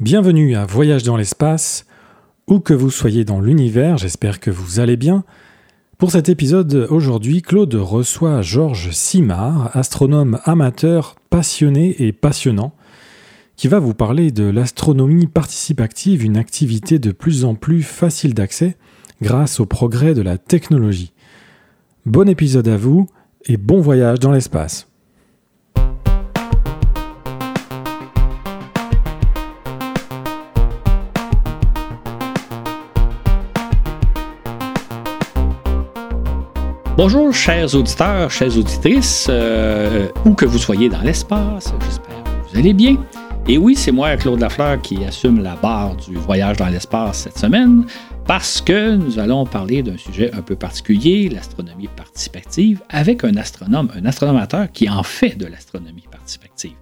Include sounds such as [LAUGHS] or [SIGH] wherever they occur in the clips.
Bienvenue à Voyage dans l'espace. Où que vous soyez dans l'univers, j'espère que vous allez bien. Pour cet épisode, aujourd'hui, Claude reçoit Georges Simard, astronome amateur, passionné et passionnant, qui va vous parler de l'astronomie participative, une activité de plus en plus facile d'accès grâce au progrès de la technologie. Bon épisode à vous et bon voyage dans l'espace. Bonjour, chers auditeurs, chères auditrices, euh, où que vous soyez dans l'espace, j'espère que vous allez bien. Et oui, c'est moi, Claude Lafleur, qui assume la barre du voyage dans l'espace cette semaine, parce que nous allons parler d'un sujet un peu particulier, l'astronomie participative, avec un astronome, un astronomateur qui en fait de l'astronomie participative.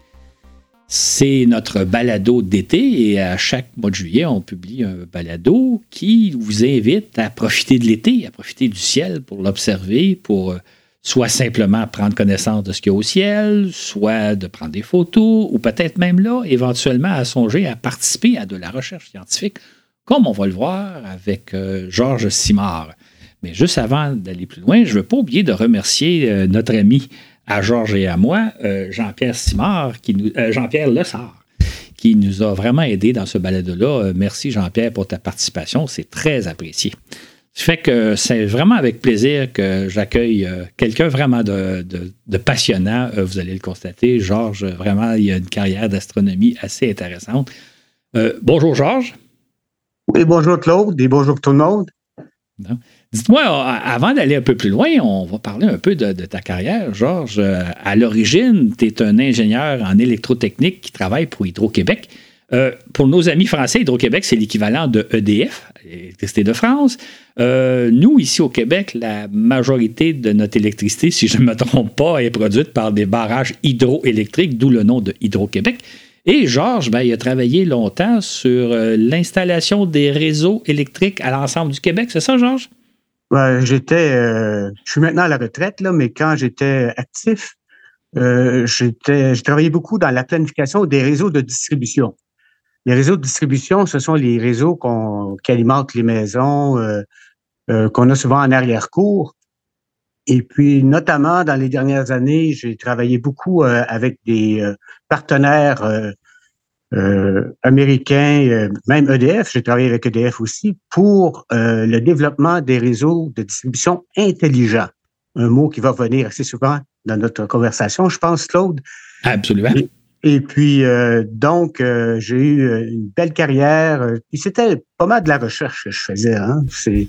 C'est notre balado d'été et à chaque mois de juillet, on publie un balado qui vous invite à profiter de l'été, à profiter du ciel pour l'observer, pour euh, soit simplement prendre connaissance de ce qu'il y a au ciel, soit de prendre des photos, ou peut-être même là, éventuellement, à songer à participer à de la recherche scientifique, comme on va le voir avec euh, Georges Simard. Mais juste avant d'aller plus loin, je ne veux pas oublier de remercier euh, notre ami à Georges et à moi, euh, Jean-Pierre Simard, qui nous, euh, Jean-Pierre Lessard, qui nous a vraiment aidés dans ce balade-là. Euh, merci Jean-Pierre pour ta participation, c'est très apprécié. Ce fait que c'est vraiment avec plaisir que j'accueille quelqu'un vraiment de, passionnant. vous allez le constater, Georges, vraiment, il a une carrière d'astronomie assez intéressante. bonjour Georges. Oui, bonjour Claude et bonjour tout le monde. Dites-moi, avant d'aller un peu plus loin, on va parler un peu de, ta carrière, Georges. Euh, à l'origine, tu es un ingénieur en électrotechnique qui travaille pour Hydro-Québec. Euh, pour nos amis français, Hydro-Québec, c'est l'équivalent de EDF, l'électricité de France. Euh, nous, ici au Québec, la majorité de notre électricité, si je ne me trompe pas, est produite par des barrages hydroélectriques, d'où le nom de Hydro-Québec. Et Georges, ben, il a travaillé longtemps sur l'installation des réseaux électriques à l'ensemble du Québec. C'est ça, Georges? J'étais, euh, je suis maintenant à la retraite, là, mais quand j'étais actif, euh, j'étais, je travaillais beaucoup dans la planification des réseaux de distribution. Les réseaux de distribution, ce sont les réseaux qu'on, qui alimentent les maisons, euh, euh qu'on a souvent en arrière-cour. Et puis, notamment dans les dernières années, j'ai travaillé beaucoup euh, avec des partenaires euh, américain, euh, même EDF, j'ai travaillé avec EDF aussi, pour euh, le développement des réseaux de distribution intelligents. Un mot qui va venir assez souvent dans notre conversation, je pense, Claude. Absolument. Et, puis, donc, j'ai eu une belle carrière. Puis c'était pas mal de la recherche que je faisais. Hein. C'est,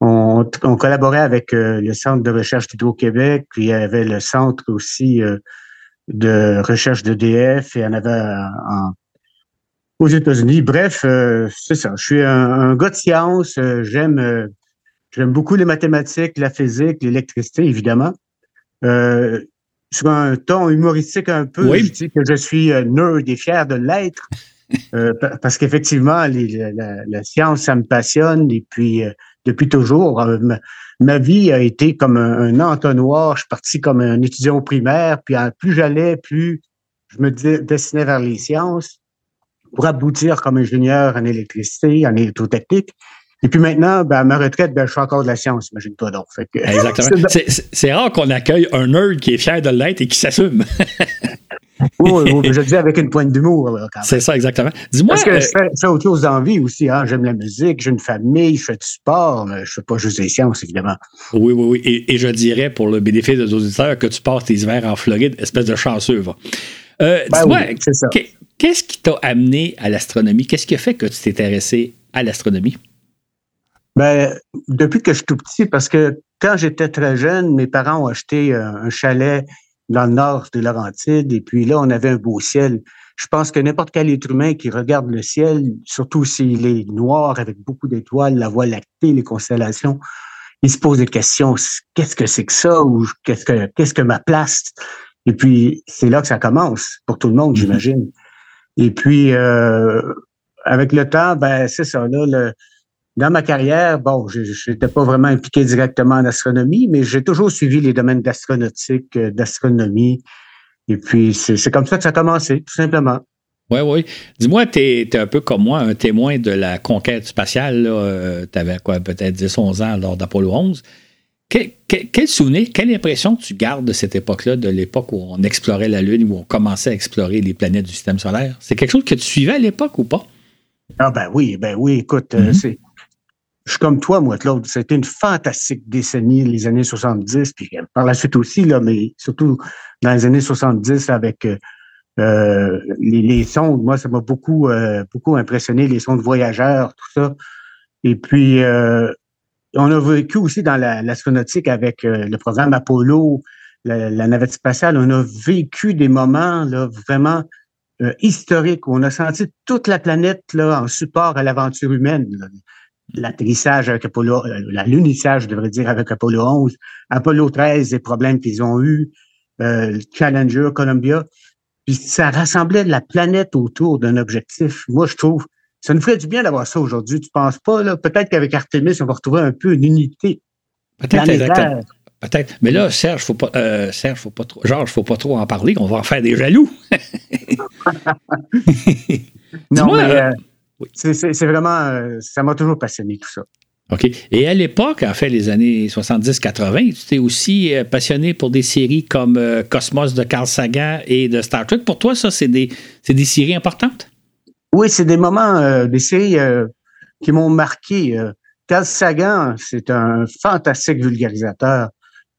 on, on, collaborait avec le Centre de recherche d'Hydro-Québec, puis il y avait le Centre aussi de recherche d'EDF, et en avait en, aux États-Unis. Bref, euh, c'est ça. Je suis un, gars de science. Euh, j'aime euh, j'aime beaucoup les mathématiques, la physique, l'électricité, évidemment. sur un ton humoristique un peu, je dis que je suis nerd et fier de l'être. [LAUGHS] parce qu'effectivement, la, la, science, ça me passionne. Et puis, depuis toujours, ma, vie a été comme un, entonnoir. Je suis parti comme un étudiant au primaire. Puis, plus j'allais, plus je me destinais vers les sciences pour aboutir comme ingénieur en électricité, en électrotechnique. Et puis maintenant, ben, à ma retraite, ben, je fais encore de la science, imagine-toi donc. Exactement. [LAUGHS] C'est rare qu'on accueille un nerd qui est fier de l'être et qui s'assume. [LAUGHS] oui, oui, je [LAUGHS] le dis avec une pointe d'humour. C'est ça, exactement. Dis-moi. Parce que euh, je, fais, autre chose d'envie aussi. Hein. J'aime la musique, j'ai une famille, je fais du sport, mais je ne fais pas juste des sciences, évidemment. Oui, oui, oui. Et, et, je dirais, pour le bénéfice des auditeurs, que tu passes tes hivers en Floride, espèce de chanceux. Va. Euh, ben dis-moi, qu'est-ce qui t'a amené à l'astronomie? Qu'est-ce qui a fait que tu t'es intéressé à l'astronomie? Ben, depuis que je suis tout petit, parce que quand j'étais très jeune, mes parents ont acheté un chalet dans le nord de Laurentides, et puis là, on avait un beau ciel. Je pense que n'importe quel être humain qui regarde le ciel, surtout s'il est noir avec beaucoup d'étoiles, la voie lactée, les constellations, il se pose des questions. Qu'est-ce que c'est que ça? Ou qu'est-ce que, qu'est-ce que ma place? Et puis, c'est là que ça commence pour tout le monde, mm-hmm. j'imagine. Et puis, euh, avec le temps, ben c'est ça. Là, dans ma carrière, bon, je n'étais pas vraiment impliqué directement en astronomie, mais j'ai toujours suivi les domaines d'astronautique, euh, d'astronomie. Et puis, c'est comme ça que ça a commencé, tout simplement. Oui, oui. Dis-moi, tu es, un peu comme moi, un témoin de la conquête spatiale. tu avais quoi, peut-être 10, 11 ans lors d'Apollo 11. Quel, souvenir, quelle impression tu gardes de cette époque-là, de l'époque où on explorait la Lune, où on commençait à explorer les planètes du système solaire? C'est quelque chose que tu suivais à l'époque ou pas? Ah ben oui, ben oui, écoute, euh, mm-hmm. Je suis comme toi, moi, Claude. C'était une fantastique décennie, les années 70, puis euh, par la suite aussi, là, mais surtout dans les années 70 avec euh, les, sondes. Moi, ça m'a beaucoup, beaucoup impressionné, les sondes voyageurs, tout ça. Et puis, on a vécu aussi dans l'astronautique avec euh, le programme Apollo, la, navette spatiale, on a vécu des moments là, vraiment euh, historiques où on a senti toute la planète là, en support à l'aventure humaine. L'atterrissage avec Apollo, euh, l'unissage, je devrais dire, avec Apollo 11, Apollo 13, les problèmes qu'ils ont eus, Challenger, Columbia. Puis ça rassemblait la planète autour d'un objectif. Moi, je trouve ça nous ferait du bien d'avoir ça aujourd'hui, tu penses pas? Là? Peut-être qu'avec Artemis, on va retrouver un peu une unité. Peut-être, Peut-être. Mais là, Serge, faut pas, euh, Serge, faut pas trop, Georges, faut pas trop en parler, on va en faire des jaloux. [LAUGHS] non, mais euh, euh, c'est vraiment, ça m'a toujours passionné tout ça. OK. Et à l'époque, en fait, les années 70-80, tu t'es aussi passionné pour des séries comme Cosmos de Carl Sagan et de Star Trek. Pour toi, ça, c'est des, des séries importantes? Oui, c'est des moments, euh, des séries euh, qui m'ont marqué. Euh. Carl Sagan, c'est un fantastique vulgarisateur.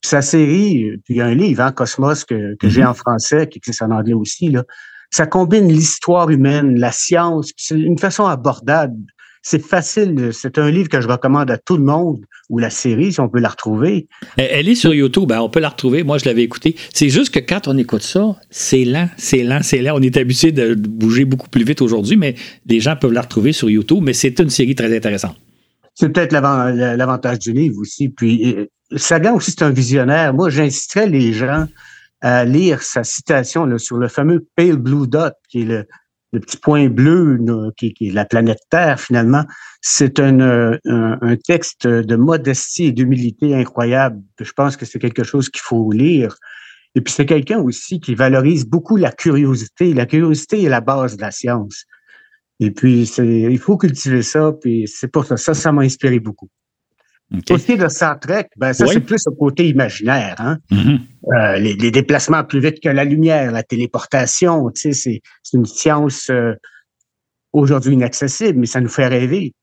sa série, puis il y a un livre, hein, Cosmos, que, j'ai mm-hmm. en français, qui existe en anglais aussi, là. Ça combine l'histoire humaine, la science, c'est une façon abordable c'est facile. C'est un livre que je recommande à tout le monde, ou la série, si on peut la retrouver. Elle est sur YouTube, hein, on peut la retrouver. Moi, je l'avais écoutée. C'est juste que quand on écoute ça, c'est lent, c'est lent, c'est lent. On est habitué de bouger beaucoup plus vite aujourd'hui, mais les gens peuvent la retrouver sur YouTube. Mais c'est une série très intéressante. C'est peut-être l'avantage du livre aussi. Puis, euh, Sagan aussi, c'est un visionnaire. Moi, j'inciterais les gens à lire sa citation sur le fameux Pale Blue Dot, qui est le, le petit point bleu qui, est la planète Terre finalement, c'est un, un, texte de modestie et d'humilité incroyable. Je pense que c'est quelque chose qu'il faut lire. Et puis c'est quelqu'un aussi qui valorise beaucoup la curiosité. La curiosité est la base de la science. Et puis il faut cultiver ça. Puis c'est pour ça, ça, ça m'a inspiré beaucoup. Okay. Aussi de Star Trek, ben ça c'est plus au côté imaginaire. Hein? Mm-hmm. Euh, les, les, déplacements plus vite que la lumière, la téléportation, tu sais, c'est une science euh, aujourd'hui inaccessible, mais ça nous fait rêver.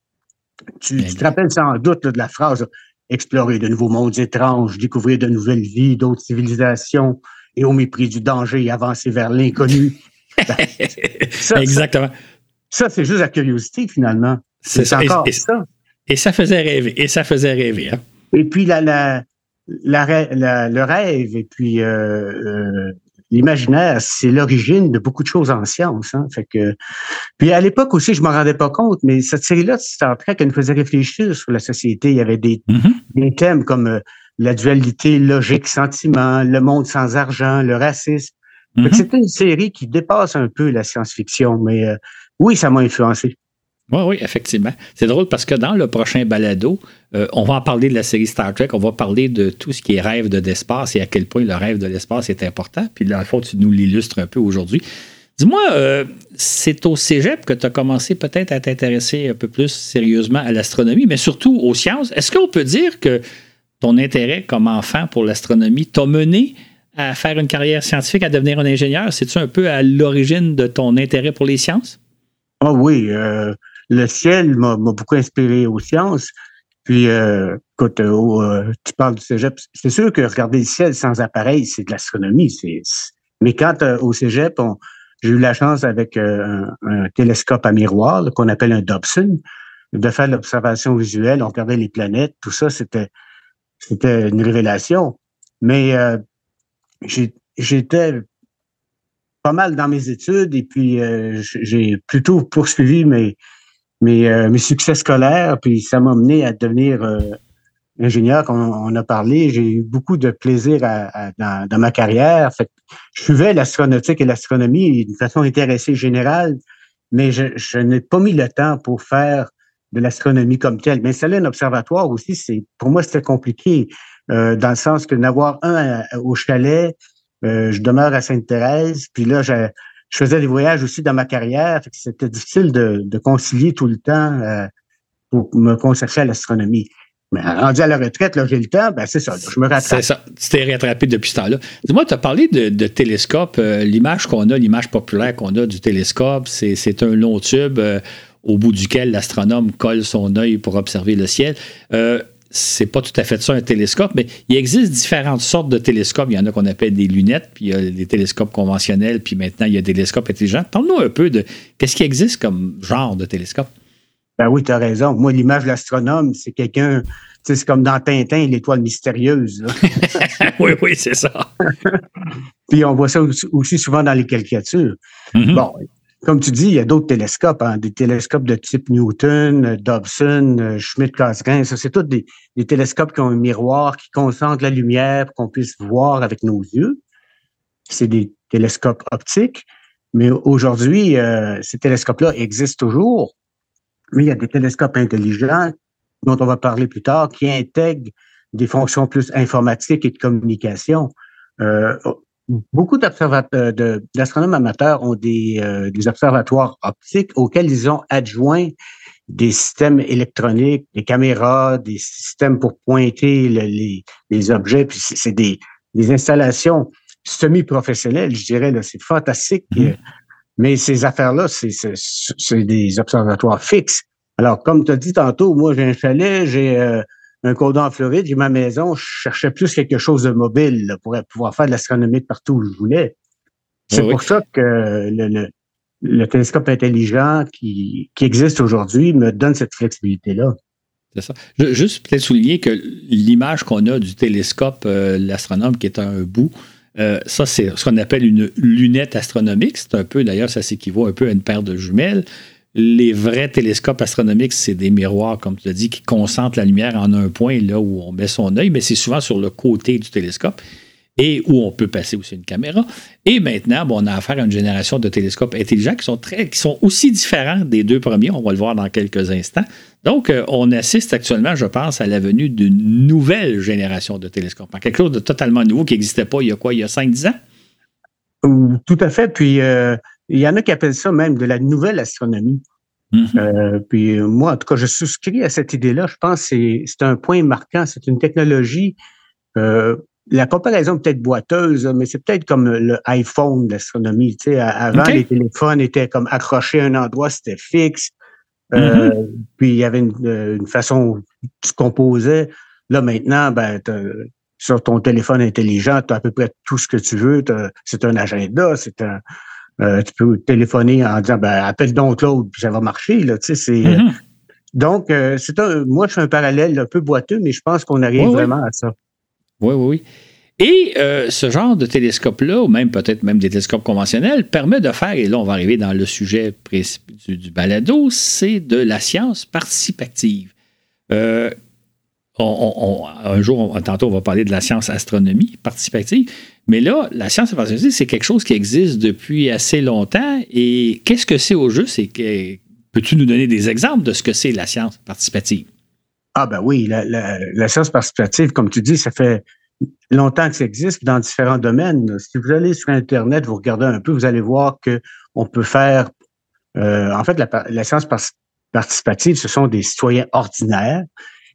Tu, tu te rappelles sans doute de la phrase explorer de nouveaux mondes étranges, découvrir de nouvelles vies, d'autres civilisations, et au mépris du danger, avancer vers l'inconnu. [LAUGHS] Ben, Exactement. Ça, c'est juste la curiosité, finalement. C'est encore ça. Et ça faisait rêver. Et ça faisait rêver. Hein? Et puis la, la, la, le rêve et puis euh, euh, l'imaginaire, c'est l'origine de beaucoup de choses en science. Hein? Fait que, puis à l'époque aussi, je m'en rendais pas compte, mais cette série-là, Star Trek, elle nous faisait réfléchir sur la société. Il y avait des, mm-hmm. des thèmes comme euh, la dualité logique-sentiment, le monde sans argent, le racisme. Mm-hmm. C'était une série qui dépasse un peu la science-fiction, mais oui, ça m'a influencé. Oui, oui, effectivement. C'est drôle parce que dans le prochain balado, euh, on va en parler de la série Star Trek, on va parler de tout ce qui est rêve de l'espace et à quel point le rêve de l'espace est important. Puis dans le fond, tu nous l'illustres un peu aujourd'hui. Dis-moi, euh, c'est au cégep que tu as commencé peut-être à t'intéresser un peu plus sérieusement à l'astronomie, mais surtout aux sciences. Est-ce qu'on peut dire que ton intérêt comme enfant pour l'astronomie t'a mené à faire une carrière scientifique, à devenir un ingénieur? C'est-tu un peu à l'origine de ton intérêt pour les sciences? Ah oui, euh, le ciel m'a beaucoup inspiré aux sciences. Puis, euh, écoute, euh, euh, tu parles du cégep, c'est sûr que regarder le ciel sans appareil, c'est de l'astronomie. Mais quand au cégep, j'ai eu la chance avec un, télescope à miroir qu'on appelle un Dobson de faire l'observation visuelle. On regardait les planètes, tout ça, c'était c'était une révélation. Mais j'étais pas mal dans mes études et puis j'ai plutôt poursuivi mes mes, euh, mes succès scolaires, puis ça m'a mené à devenir euh, ingénieur, comme on, a parlé. J'ai eu beaucoup de plaisir dans, ma carrière. Je suivais l'astronautique et l'astronomie d'une façon intéressée générale, mais je, n'ai pas mis le temps pour faire de l'astronomie comme telle. Mais installer un observatoire aussi, c'est pour moi, c'était compliqué, euh, dans le sens que d'avoir un au chalet, je demeure à Sainte-Thérèse, puis là, je faisais des voyages aussi dans ma carrière. C'était difficile de, concilier tout le temps euh, pour me consacrer à l'astronomie. Mais rendu à la retraite, j'ai le temps, ben c'est ça, je me rattrape. C'est ça, tu t'es rattrapé depuis ce temps-là. Dis-moi, tu as parlé de, de télescope. Euh, l'image qu'on a, l'image populaire qu'on a du télescope, c'est un long tube euh, au bout duquel l'astronome colle son œil pour observer le ciel. C'est pas tout à fait ça un télescope, mais il existe différentes sortes de télescopes. Il y en a qu'on appelle des lunettes, puis il y a des télescopes conventionnels, puis maintenant il y a des télescopes intelligents. Parle-nous un peu de qu'est-ce qui existe comme genre de télescope. Ben oui, tu as raison. Moi, l'image de l'astronome, c'est quelqu'un, tu sais, c'est comme dans Tintin, l'étoile mystérieuse. [LAUGHS] oui, oui, c'est ça. [LAUGHS] Puis on voit ça aussi souvent dans les caricatures. Mm-hmm. Bon, comme tu dis, il y a d'autres télescopes, hein, des télescopes de type Newton, Dobson, Schmidt-Cassegrain. Ça, c'est tous des, télescopes qui ont un miroir qui concentre la lumière pour qu'on puisse voir avec nos yeux. C'est des télescopes optiques. Mais aujourd'hui, euh, ces télescopes-là existent toujours. Mais il y a des télescopes intelligents dont on va parler plus tard qui intègrent des fonctions plus informatiques et de communication. Euh, beaucoup d'observateurs, d'astronomes amateurs ont des, euh, des, observatoires optiques auxquels ils ont adjoint des systèmes électroniques, des caméras, des systèmes pour pointer les, les, objets. Puis c'est des, des installations semi-professionnelles, je dirais. C'est fantastique. Mm-hmm. Mais ces affaires-là, c'est des observatoires fixes. Alors, comme tu as dit tantôt, moi, j'ai un chalet, j'ai euh, un cordon en Floride, j'ai ma maison, je cherchais plus quelque chose de mobile pour pouvoir faire de l'astronomie partout où je voulais. C'est pour ça que le, le, télescope intelligent qui, qui existe aujourd'hui me donne cette flexibilité-là. C'est ça. Juste peut-être souligner que l'image qu'on a du télescope, euh, l'astronome qui est un bout, euh, ça, c'est ce qu'on appelle une lunette astronomique. C'est un peu, d'ailleurs, ça s'équivaut un peu à une paire de jumelles. Les vrais télescopes astronomiques, c'est des miroirs, comme tu l'as dit, qui concentrent la lumière en un point, là où on met son œil, mais c'est souvent sur le côté du télescope et où on peut passer aussi une caméra. Et maintenant, bon, on a affaire à une génération de télescopes intelligents qui sont, très, qui sont aussi différents des deux premiers. On va le voir dans quelques instants. Donc, euh, on assiste actuellement, je pense, à la venue d'une nouvelle génération de télescopes. Quelque chose de totalement nouveau qui n'existait pas il y a quoi, il y a 5-10 ans? Tout à fait. Puis, euh, il y en a qui appellent ça même de la nouvelle astronomie. Mm-hmm. Euh, puis moi, en tout cas, je souscris à cette idée-là. Je pense que c'est un point marquant. C'est une technologie la comparaison peut-être boiteuse, mais c'est peut-être comme le iPhone d'astronomie. Tu sais, avant, les téléphones étaient comme accrochés à un endroit, c'était fixe. Euh, mm-hmm. Puis il y avait une, façon tu composais. Là, maintenant, ben, sur ton téléphone intelligent, tu as à peu près tout ce que tu veux. C'est un agenda, c'est un. Euh, tu peux téléphoner en disant ben, appelle donc l'autre, puis ça va marcher. Là, tu sais, c'est, mm-hmm. Donc, euh, c'est un, moi, je fais un parallèle un peu boiteux, mais je pense qu'on arrive vraiment à ça. Oui, oui, oui. Et euh, ce genre de télescope-là, ou même peut-être même des télescopes conventionnels, permet de faire, et là on va arriver dans le sujet du, du balado, c'est de la science participative. Euh, un jour, tantôt, on va parler de la science astronomie participative, mais là, la science participative, c'est quelque chose qui existe depuis assez longtemps. Et qu'est-ce que c'est au que peux-tu nous donner des exemples de ce que c'est la science participative? Ah ben oui, la, science participative, comme tu dis, ça fait longtemps que ça existe dans différents domaines. Si vous allez sur Internet, vous regardez un peu, vous allez voir que on peut faire. Euh, en fait, la, science participative, ce sont des citoyens ordinaires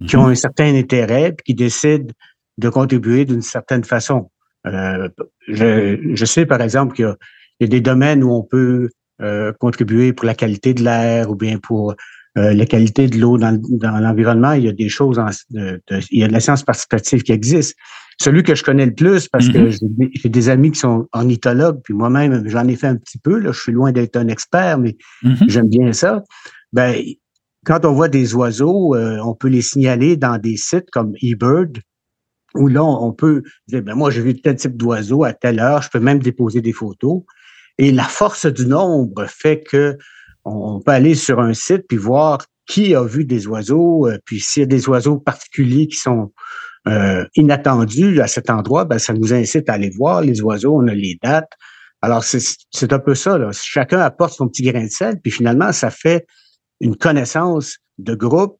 qui ont mhm. un certain intérêt et qui décident de contribuer d'une certaine façon. Euh, je, sais, par exemple, qu'il y, a des domaines où on peut euh, contribuer pour la qualité de l'air ou bien pour euh, la qualité de l'eau dans, l'environnement, il y a des choses, il y a de la science participative qui existe. Celui que je connais le plus, parce que mm-hmm. j'ai des amis qui sont ornithologues, puis moi-même, j'en ai fait un petit peu, là, je suis loin d'être un expert, mais mm-hmm. j'aime bien ça. Ben, quand on voit des oiseaux, euh, on peut les signaler dans des sites comme eBird, où là, on peut dire, ben, moi, j'ai vu tel type d'oiseau à telle heure, je peux même déposer des photos. Et la force du nombre fait que on peut aller sur un site puis voir qui a vu des oiseaux, euh, puis s'il y a des oiseaux particuliers qui sont euh, inattendus à cet endroit, ben, ça nous incite à aller voir les oiseaux, on a les dates. Alors, c'est un peu ça. Chacun apporte son petit grain de sel, puis finalement, ça fait une connaissance de groupe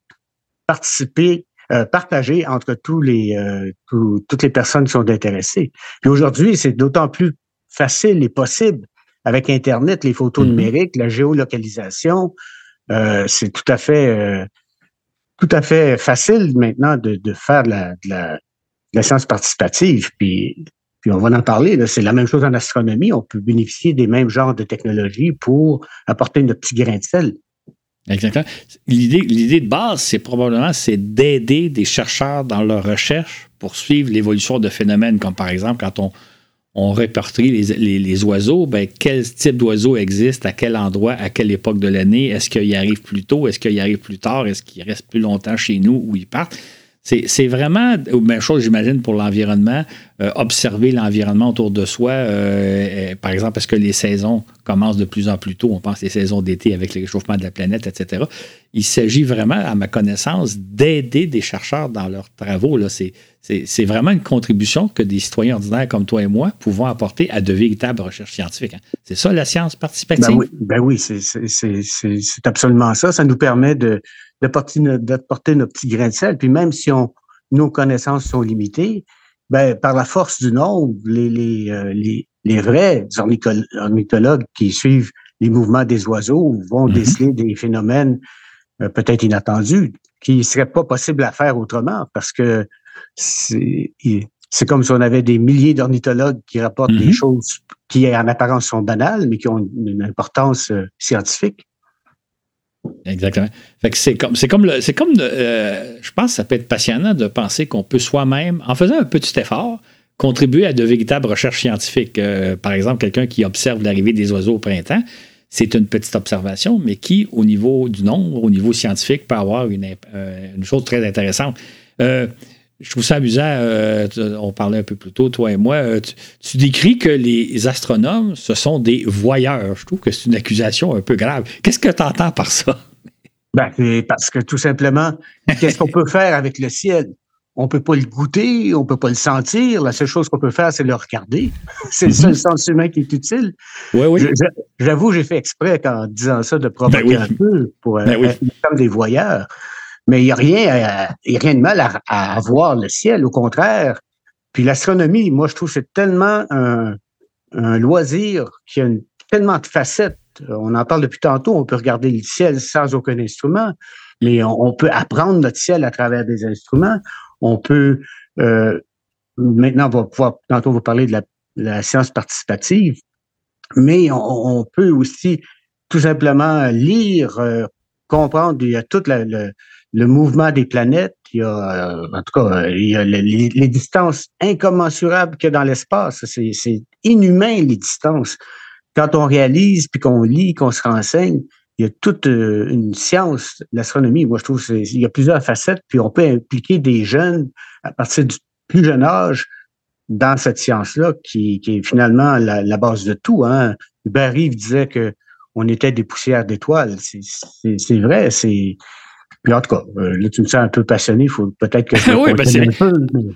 participer, euh, partagée entre tous les, euh, toutes les personnes qui sont intéressées. Puis aujourd'hui, c'est d'autant plus facile et possible avec Internet, les photos mm-hmm. numériques, la géolocalisation, euh, c'est tout à fait euh, tout à fait facile maintenant de, faire de la, de, la, science participative. Puis, puis on va en parler. C'est la même chose en astronomie. On peut bénéficier des mêmes genres de technologies pour apporter notre petit grain de sel. Exactement. L'idée, de base, c'est probablement c'est d'aider des chercheurs dans leur recherche pour suivre l'évolution de phénomènes, comme par exemple quand on, répertorie les, oiseaux, ben, quel type d'oiseaux existe, à quel endroit, à quelle époque de l'année, est-ce qu'il arrive plus tôt, est-ce qu'il arrive plus tard, est-ce qu'il reste plus longtemps chez nous ou ils partent? C'est vraiment, même chose, j'imagine, pour l'environnement, euh, observer l'environnement autour de soi. Euh, par exemple, parce que les saisons commencent de plus en plus tôt? On pense les saisons d'été avec le réchauffement de la planète, etc. Il s'agit vraiment, à ma connaissance, d'aider des chercheurs dans leurs travaux. C'est vraiment une contribution que des citoyens ordinaires comme toi et moi pouvons apporter à de véritables recherches scientifiques. Hein. C'est ça la science participative? Ben oui, ben oui c'est absolument ça. Ça nous permet de d'apporter notre petit grain de sel. Puis même si on, nos connaissances sont limitées, ben, par la force du nombre, les, les, euh, les, les vrais ornithologues qui suivent les mouvements des oiseaux vont mm-hmm. déceler des phénomènes euh, peut-être inattendus qui ne seraient pas possibles à faire autrement parce que c'est comme si on avait des milliers d'ornithologues qui rapportent des mm-hmm. choses qui en apparence sont banales, mais qui ont une importance euh, scientifique. Exactement. c'est comme, c'est comme, c'est comme euh, je pense que ça peut être passionnant de penser qu'on peut soi-même, en faisant un petit effort, contribuer à de véritables recherches scientifiques. Euh, par exemple, quelqu'un qui observe l'arrivée des oiseaux au printemps, c'est une petite observation, mais qui, au niveau du nombre, au niveau scientifique, peut avoir une, euh, chose très intéressante. Je trouve ça amusant, on parlait un peu plus tôt, toi et moi, tu, tu, décris que les astronomes, ce sont des voyeurs. Je trouve que c'est une accusation un peu grave. Qu'est-ce que tu entends par ça? Ben, parce que tout simplement, qu'est-ce qu'on peut faire avec le ciel? On peut pas le goûter, on peut pas le sentir. La seule chose qu'on peut faire, c'est le regarder. [LAUGHS] c'est le seul mhm. sens humain qui est utile. Oui, oui. J'avoue, j'ai fait exprès en disant ça de provoquer ben un peu pour ben euh, être comme des voyeurs. Mais il n'y a rien, euh, a rien de mal à, à, voir le ciel. Au contraire. Puis l'astronomie, moi, je trouve que c'est tellement un, un loisir qui a tellement de facettes euh, on en parle depuis tantôt, on peut regarder le ciel sans aucun instrument, mais on, peut apprendre notre ciel à travers des instruments. On peut, euh, maintenant, on va pouvoir, tantôt, vous parler de la, science participative, mais on, peut aussi tout simplement lire, comprendre, il y a tout le, mouvement des planètes, il y a, en tout cas, il y a les, distances incommensurables qu'il y a dans l'espace. C'est inhumain, les distances quand on réalise, puis qu'on lit, qu'on se renseigne, il y a toute euh, une science, l'astronomie. Moi, je trouve qu'il y a plusieurs facettes, puis on peut impliquer des jeunes à partir du plus jeune âge dans cette science-là, qui, est finalement la, base de tout. Hein. Hubert disait que on était des poussières d'étoiles. C'est vrai, c'est puis en tout cas, euh, là, tu me sens un peu passionné, il faut peut-être que je [LAUGHS] oui, ben un peu.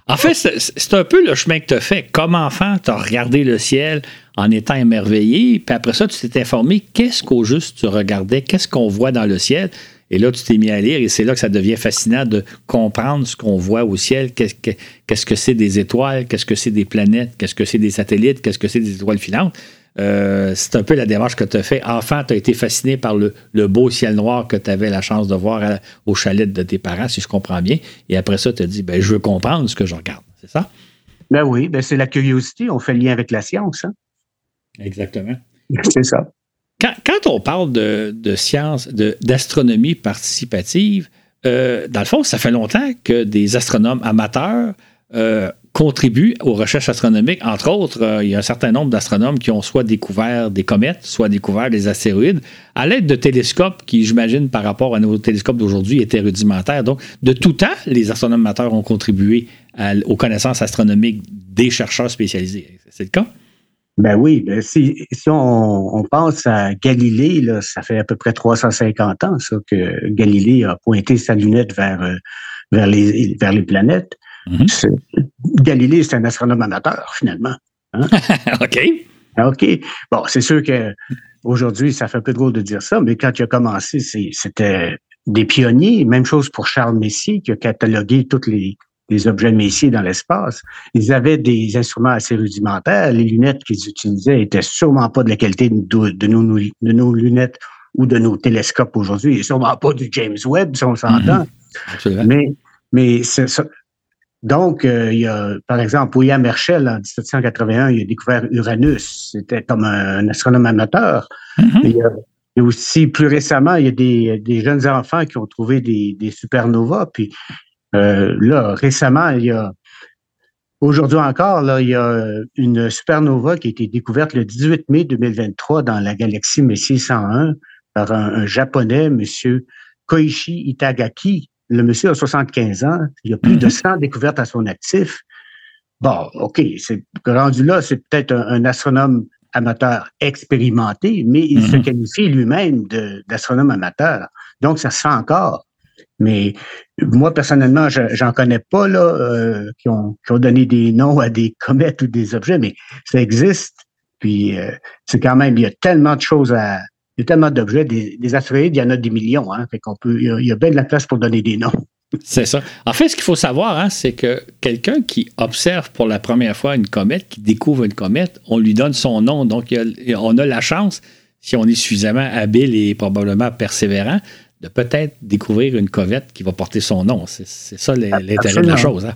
En fait, c'est un peu le chemin que tu as fait. Comme enfant, tu as regardé le ciel en étant émerveillé, puis après ça, tu t'es informé qu'est-ce qu'au juste tu regardais, qu'est-ce qu'on voit dans le ciel? Et là, tu t'es mis à lire et c'est là que ça devient fascinant de comprendre ce qu'on voit au ciel, qu'est-ce que c'est des étoiles, qu'est-ce que c'est des planètes, qu'est-ce que c'est des satellites, qu'est-ce que c'est des étoiles filantes? Euh, c'est un peu la démarche que tu as fait. Enfant, tu as été fasciné par le, beau ciel noir que tu avais la chance de voir au chalet de tes parents, si je comprends bien. Et après ça, tu as dit, ben, je veux comprendre ce que je regarde. C'est ça? Ben oui, ben c'est la curiosité. On fait le lien avec la science. Hein? Exactement. [LAUGHS] C'est ça. Quand, on parle de, de science, d'astronomie participative, euh, dans le fond, ça fait longtemps que des astronomes amateurs euh, contribuent aux recherches astronomiques. Entre autres, euh, il y a un certain nombre d'astronomes qui ont soit découvert des comètes, soit découvert des astéroïdes à l'aide de télescopes qui, j'imagine, par rapport à nos télescopes d'aujourd'hui, étaient rudimentaires. Donc, de tout temps, les astronomes amateurs ont contribué aux connaissances astronomiques des chercheurs spécialisés. C'est le cas? Ben oui, ben si, on, pense à Galilée, ça fait à peu près 350 ans que Galilée a pointé sa lunette vers, euh, les planètes. Mm-hmm. Galilée, c'est un astronome amateur, finalement. Hein? [LAUGHS] OK. OK. Bon, c'est sûr que aujourd'hui, ça fait un peu drôle de dire ça, mais quand il a commencé, c'était des pionniers. Même chose pour Charles Messier, qui a catalogué toutes les, des objets messiers dans l'espace. Ils avaient des instruments assez rudimentaires. Les lunettes qu'ils utilisaient étaient sûrement pas de la qualité de, nos, de nos, lunettes ou de nos télescopes aujourd'hui. Et sûrement pas du James Webb, si on s'entend. Mhm. Mais, mais c'est ça. Donc, euh, il y a, par exemple, William Herschel, en 1781, il a découvert Uranus. C'était comme un, astronome amateur. Il y a, et aussi, plus récemment, il y a des, des jeunes enfants qui ont trouvé des, des supernovas. Puis euh, là, récemment, il y a aujourd'hui encore, là, il y a une supernova qui a été découverte le 18 mai 2023 dans la galaxie Messier 101 par un, japonais, M. Koichi Itagaki. Le monsieur a 75 ans. Il y a plus de 100 mhm. découvertes à son actif. Bon, OK, c'est rendu là, c'est peut-être un, astronome amateur expérimenté, mais il se mhm. qualifie lui-même d'astronome amateur. Donc, ça se fait encore. Mais moi, personnellement, j'en connais pas là, euh, qui, ont, qui, ont, donné des noms à des comètes ou des objets, mais ça existe. Puis euh, c'est quand même, il y a tellement de choses à. Il y a tellement d'objets, des, des, astéroïdes, il y en a des millions, hein. Fait qu'on peut. Il y, a, bien de la place pour donner des noms. [LAUGHS] C'est ça. En fait, ce qu'il faut savoir, hein, c'est que quelqu'un qui observe pour la première fois une comète, qui découvre une comète, on lui donne son nom. Donc, on a la chance, si on est suffisamment habile et probablement persévérant, de peut-être découvrir une comète qui va porter son nom. C'est ça l'intérêt de la chose. Hein?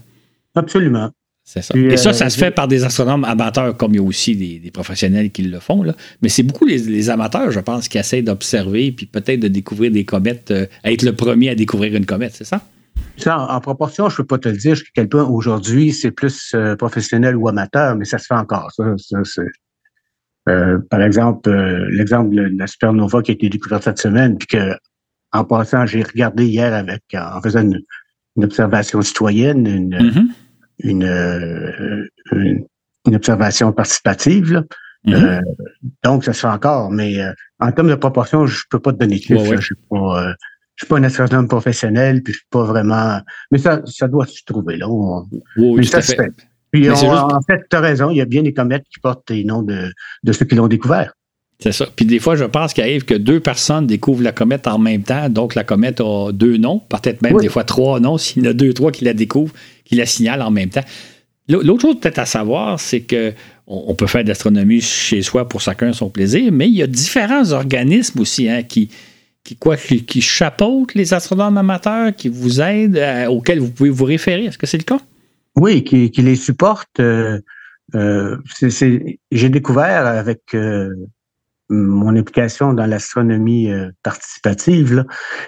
Absolument. C'est ça. Et ça, ça euh, se fait par des astronomes amateurs, comme il y a aussi des, professionnels qui le font. Là. Mais c'est beaucoup les, amateurs, je pense, qui essaient d'observer puis peut-être de découvrir des comètes, euh, être le premier à découvrir une comète, c'est ça? Ça, en, proportion, je ne peux pas te le dire jusqu'à quel point aujourd'hui c'est plus euh, professionnel ou amateur, mais ça se fait encore. par exemple, l'exemple de la supernova qui a été découverte cette semaine, puis que en passant, j'ai regardé hier avec, en faisant une, observation citoyenne, une, mm-hmm. Euh, une, une, observation participative. Mm-hmm. Euh, donc, ça se fait encore, mais euh, en termes de proportion, je peux pas te donner de chiffres. Je suis pas, je suis pas un astronome professionnel, puis je suis pas vraiment. Mais ça, ça doit se trouver là. oui, ça se fait. Puis en fait, tu as raison, il y a bien des comètes qui portent les noms de, de ceux qui l'ont découvert. C'est ça. Puis des fois, je pense qu'il arrive que deux personnes découvrent la comète en même temps. Donc, la comète a deux noms, peut-être même des fois trois noms, s'il y en a deux, trois qui la découvrent, qui la signalent en même temps. L'autre chose peut-être à savoir, c'est que on peut faire de l'astronomie chez soi pour chacun son plaisir, mais il y a différents organismes aussi hein, qui, qui, quoi, qui, chapeautent les astronomes amateurs, qui vous aident, euh, auxquels vous pouvez vous référer. Est-ce que c'est le cas? Oui, qui, les supportent. Euh, euh, j'ai découvert avec mon implication dans l'astronomie euh, participative,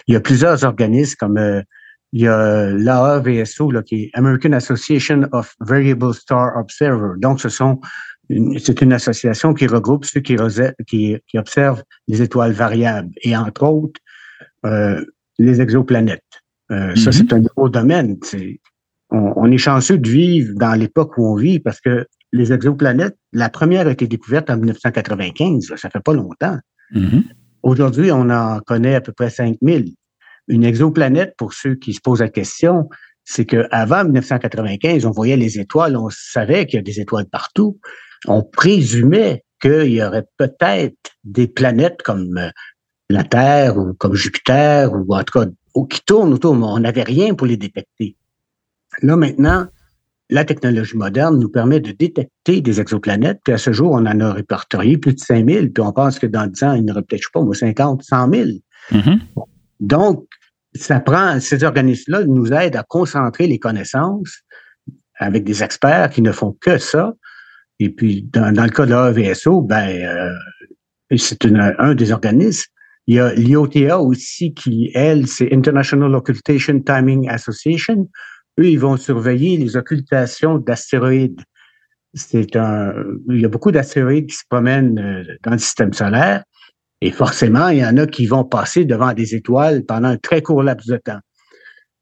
il y a plusieurs organismes comme euh, il y a l'AAVSO, là, qui est American Association of Variable Star Observers. Donc, ce sont c'est une association qui regroupe ceux qui, qui, qui, observent les étoiles variables et entre autres euh, les exoplanètes. Ça, mm-hmm. c'est un gros domaine. On, on, est chanceux de vivre dans l'époque où on vit parce que les exoplanètes, la première a été découverte en 1995, ça fait pas longtemps. Mm-hmm. Aujourd'hui, on en connaît à peu près 5000. Une exoplanète, pour ceux qui se posent la question, c'est qu'avant 1995, on voyait les étoiles, on savait qu'il y a des étoiles partout. On présumait qu'il y aurait peut-être des planètes comme euh, la Terre ou comme Jupiter ou en tout cas qui tournent autour, mais on n'avait rien pour les détecter. Là, maintenant, la technologie moderne nous permet de détecter des exoplanètes, puis à ce jour, on en a répertorié plus de 5000, puis on pense que dans 10 ans, il n'y aurait peut-être, pas, 50, 100 000. Donc, ça prend, ces organismes-là nous aident à concentrer les connaissances avec des experts qui ne font que ça. Et puis, dans, le cas de l'AVSO, ben, euh, c'est un des organismes. Il y a l'IOTA aussi qui, elle, c'est International Occultation Timing Association, eux, ils vont surveiller les occultations d'astéroïdes. C'est un, il y a beaucoup d'astéroïdes qui se promènent euh, dans le système solaire et forcément, il y en a qui vont passer devant des étoiles pendant un très court laps de temps.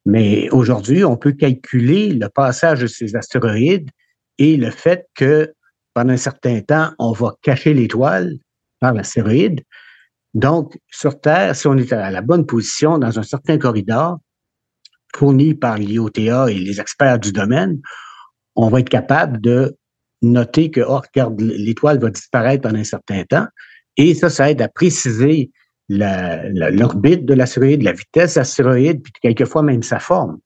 Mais aujourd'hui, on peut calculer le passage de ces astéroïdes et le fait que pendant un certain temps, on va cacher l'étoile par l'astéroïde. Donc, sur Terre, si on est à la bonne position dans un certain corridor, fournis par l'IOTA et les experts du domaine, on va être capable de noter que, oh, regarde, l'étoile va disparaître pendant un certain temps. Et ça, ça aide à préciser l'orbite de l'astéroïde, la vitesse de l'astéroïde, puis quelquefois même sa forme.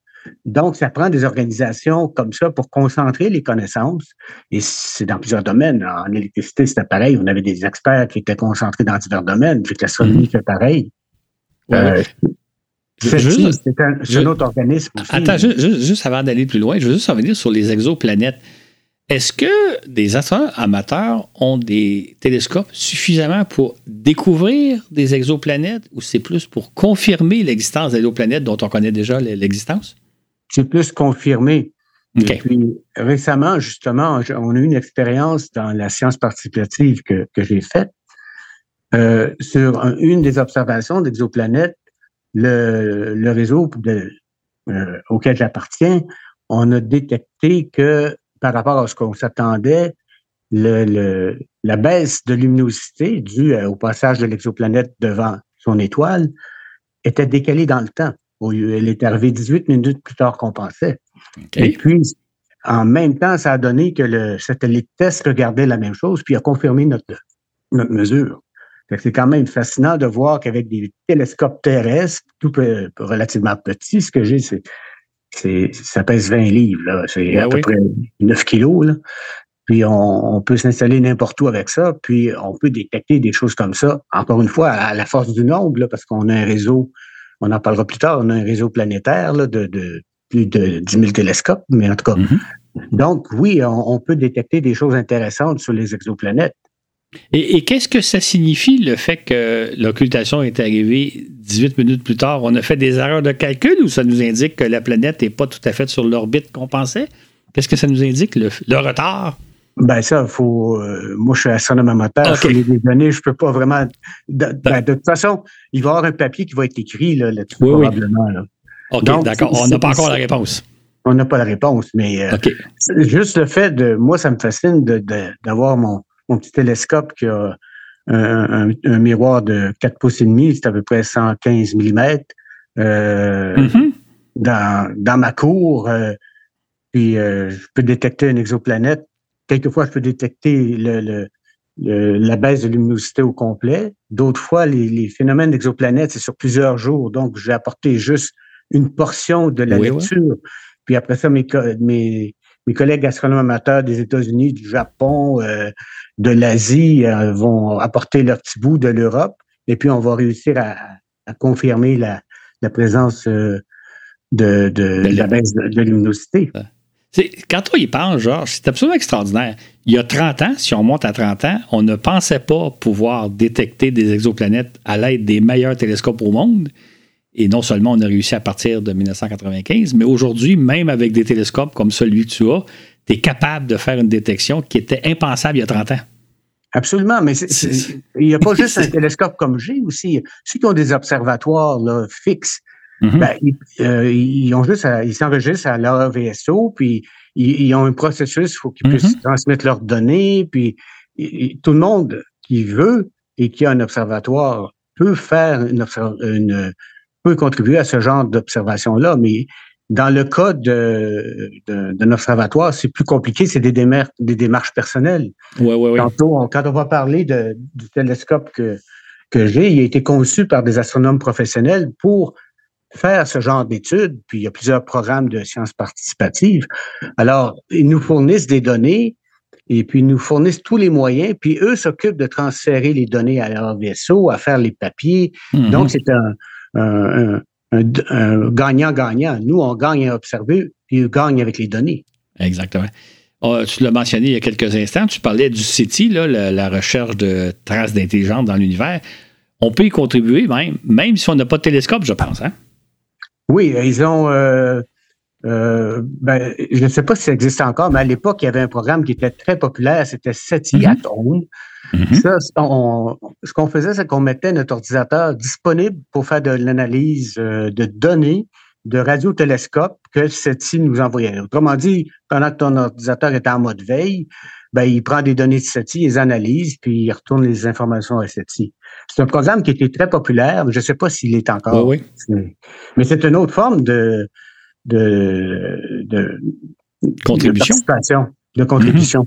Donc, ça prend des organisations comme ça pour concentrer les connaissances. Et c'est dans plusieurs domaines. En électricité, c'était pareil. On avait des experts qui étaient concentrés dans divers domaines. Puis que l'astronomie fait pareil. Euh, c'est un, autre organisme. Attends, juste, juste, avant d'aller plus loin, je veux juste revenir sur les exoplanètes. Est-ce que des astronomes amateurs ont des télescopes suffisamment pour découvrir des exoplanètes ou c'est plus pour confirmer l'existence d'exoplanètes dont on connaît déjà l'existence? C'est plus confirmé. Et puis récemment, justement, on a eu une expérience dans la science participative que, j'ai faite euh, sur une des observations d'exoplanètes, le, réseau euh, auquel j'appartiens, on a détecté que par rapport à ce qu'on s'attendait, le, la baisse de luminosité due euh, au passage de l'exoplanète devant son étoile était décalée dans le temps. Elle est arrivée 18 minutes plus tard qu'on pensait. Et puis, en même temps, ça a donné que le satellite TESS regardait la même chose, puis a confirmé notre, notre mesure. C'est quand même fascinant de voir qu'avec des télescopes terrestres, tout relativement petits, ce que j'ai, c'est ça pèse 20 livres, C'est à peu près 9 kilos, là. Puis on, peut s'installer n'importe où avec ça, puis on peut détecter des choses comme ça. Encore une fois, à la force du nombre, parce qu'on a un réseau, on en parlera plus tard, on a un réseau planétaire de, plus de 10 000 télescopes, mais en tout cas. Mm-hmm. Donc, oui, on, peut détecter des choses intéressantes sur les exoplanètes. Et, qu'est-ce que ça signifie le fait que l'occultation est arrivée 18 minutes plus tard? On a fait des erreurs de calcul ou ça nous indique que la planète n'est pas tout à fait sur l'orbite qu'on pensait? Qu'est-ce que ça nous indique, le, retard? Ben ça, faut. Euh, moi, je suis astronome amateur. Okay. les données, je peux pas vraiment. Ben, de, toute façon, il va y avoir un papier qui va être écrit là, dessus probablement. OK, d'accord. On n'a pas encore la réponse. On n'a pas la réponse, mais euh, juste le fait de. Moi, ça me fascine d'avoir mon mon petit télescope qui a un, miroir de 4 pouces et demi, c'est à peu près 115 mm. Euh, mm-hmm. dans, ma cour, euh, puis euh, je peux détecter une exoplanète. Quelquefois, je peux détecter le, la baisse de luminosité au complet. D'autres fois, les, phénomènes d'exoplanètes, c'est sur plusieurs jours. Donc, j'ai apporté juste une portion de la lecture. Puis après ça, mes, mes, mes collègues astronomes amateurs des États-Unis, du Japon, euh, de l'Asie euh, vont apporter leur petit bout de l'Europe, et puis on va réussir à, confirmer la, présence euh, de, la baisse de, luminosité. Quand on y pense, Georges, c'est absolument extraordinaire. Il y a 30 ans, si on monte à 30 ans, on ne pensait pas pouvoir détecter des exoplanètes à l'aide des meilleurs télescopes au monde. Et non seulement on a réussi à partir de 1995, mais aujourd'hui, même avec des télescopes comme celui que tu as, tu es capable de faire une détection qui était impensable il y a 30 ans. Absolument, mais il n'y a pas [LAUGHS] juste un télescope comme j'ai aussi. Ceux qui ont des observatoires fixes, mm-hmm. ben, euh, ils, ont juste ils s'enregistrent à leur VSO, puis ils, ont un processus, il faut qu'ils puissent mm-hmm. transmettre leurs données, puis tout le monde qui veut et qui a un observatoire peut faire une, une, peut contribuer à ce genre d'observation-là, mais dans le cas d'un de, observatoire, c'est plus compliqué, c'est des, démarches, des démarches personnelles. Ouais, ouais, ouais. Tantôt, quand on va parler de, du télescope que, que j'ai, il a été conçu par des astronomes professionnels pour faire ce genre d'études, puis il y a plusieurs programmes de sciences participatives. Alors, ils nous fournissent des données et puis ils nous fournissent tous les moyens, puis eux s'occupent de transférer les données à leur vaisseau, à faire les papiers. Mm-hmm. Donc, c'est un, un, gagnant-gagnant. Nous, on gagne à observer, puis eux gagnent avec les données. Exactement. Oh, tu l'as mentionné il y a quelques instants, tu parlais du CETI, la, recherche de traces d'intelligence dans l'univers. On peut y contribuer même, même si on n'a pas de télescope, je pense. Hein? Oui, ils ont. Euh, euh, ben, je ne sais pas si ça existe encore, mais à l'époque, il y avait un programme qui était très populaire, c'était SETI mm Mm-hmm. Ça, ce qu'on faisait, c'est qu'on mettait notre ordinateur disponible pour faire de l'analyse euh, de données de radiotélescopes que SETI nous envoyait. Autrement dit, pendant que ton ordinateur est en mode veille, ben, il prend des données de SETI, il les analyse, puis il retourne les informations à SETI. C'est un programme qui était très populaire, je ne sais pas s'il est encore. Oui, Mais c'est une autre forme de, de, contribution. De, contribution.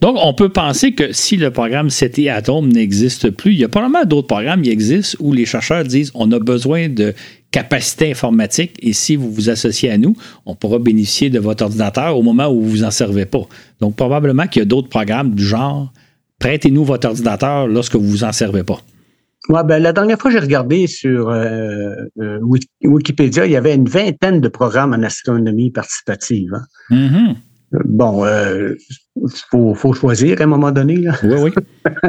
Donc, on peut penser que si le programme CT Atom n'existe plus, il y a probablement d'autres programmes qui existent où les chercheurs disent on a besoin de capacité informatique et si vous vous associez à nous, on pourra bénéficier de votre ordinateur au moment où vous vous en servez pas. Donc, probablement qu'il y a d'autres programmes du genre prêtez-nous votre ordinateur lorsque vous vous en servez pas. Ouais, ben, la dernière fois, j'ai regardé sur euh, euh, Wikipédia, il y avait une vingtaine de programmes en astronomie participative. Hein. Mm-hmm. Bon, il euh, faut, choisir à un moment donné. Là. Oui, oui.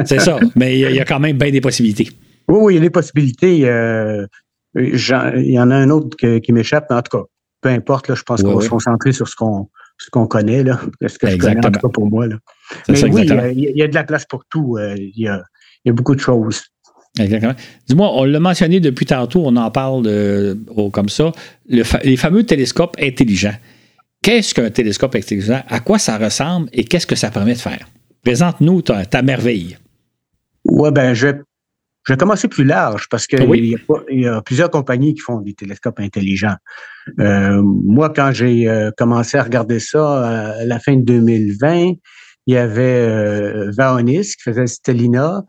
C'est ça. Mais il y, a quand même bien des possibilités. Oui, oui, il y a des possibilités. il y en a un autre qui m'échappe, mais en tout cas, peu importe, là, je pense qu'on va se concentrer sur ce qu'on ce qu'on connaît, là. Ce que Exactement. je connais, en tout cas pour moi. Là. Mais oui, il y, a, de la place pour tout. Il y, a, beaucoup de choses. Exactement. Dis-moi, on l'a mentionné depuis tantôt, on en parle comme ça, les fameux télescopes intelligents. Qu'est-ce qu'un télescope intelligent? À quoi ça ressemble et qu'est-ce que ça permet de faire? Présente-nous ta, merveille. Oui, ben, je vais, commencer plus large parce qu'il y, a plusieurs compagnies qui font des télescopes intelligents. Euh, moi, quand j'ai euh, commencé à regarder ça à la fin de 2020, il y avait euh, Vaonis qui faisait Stellina,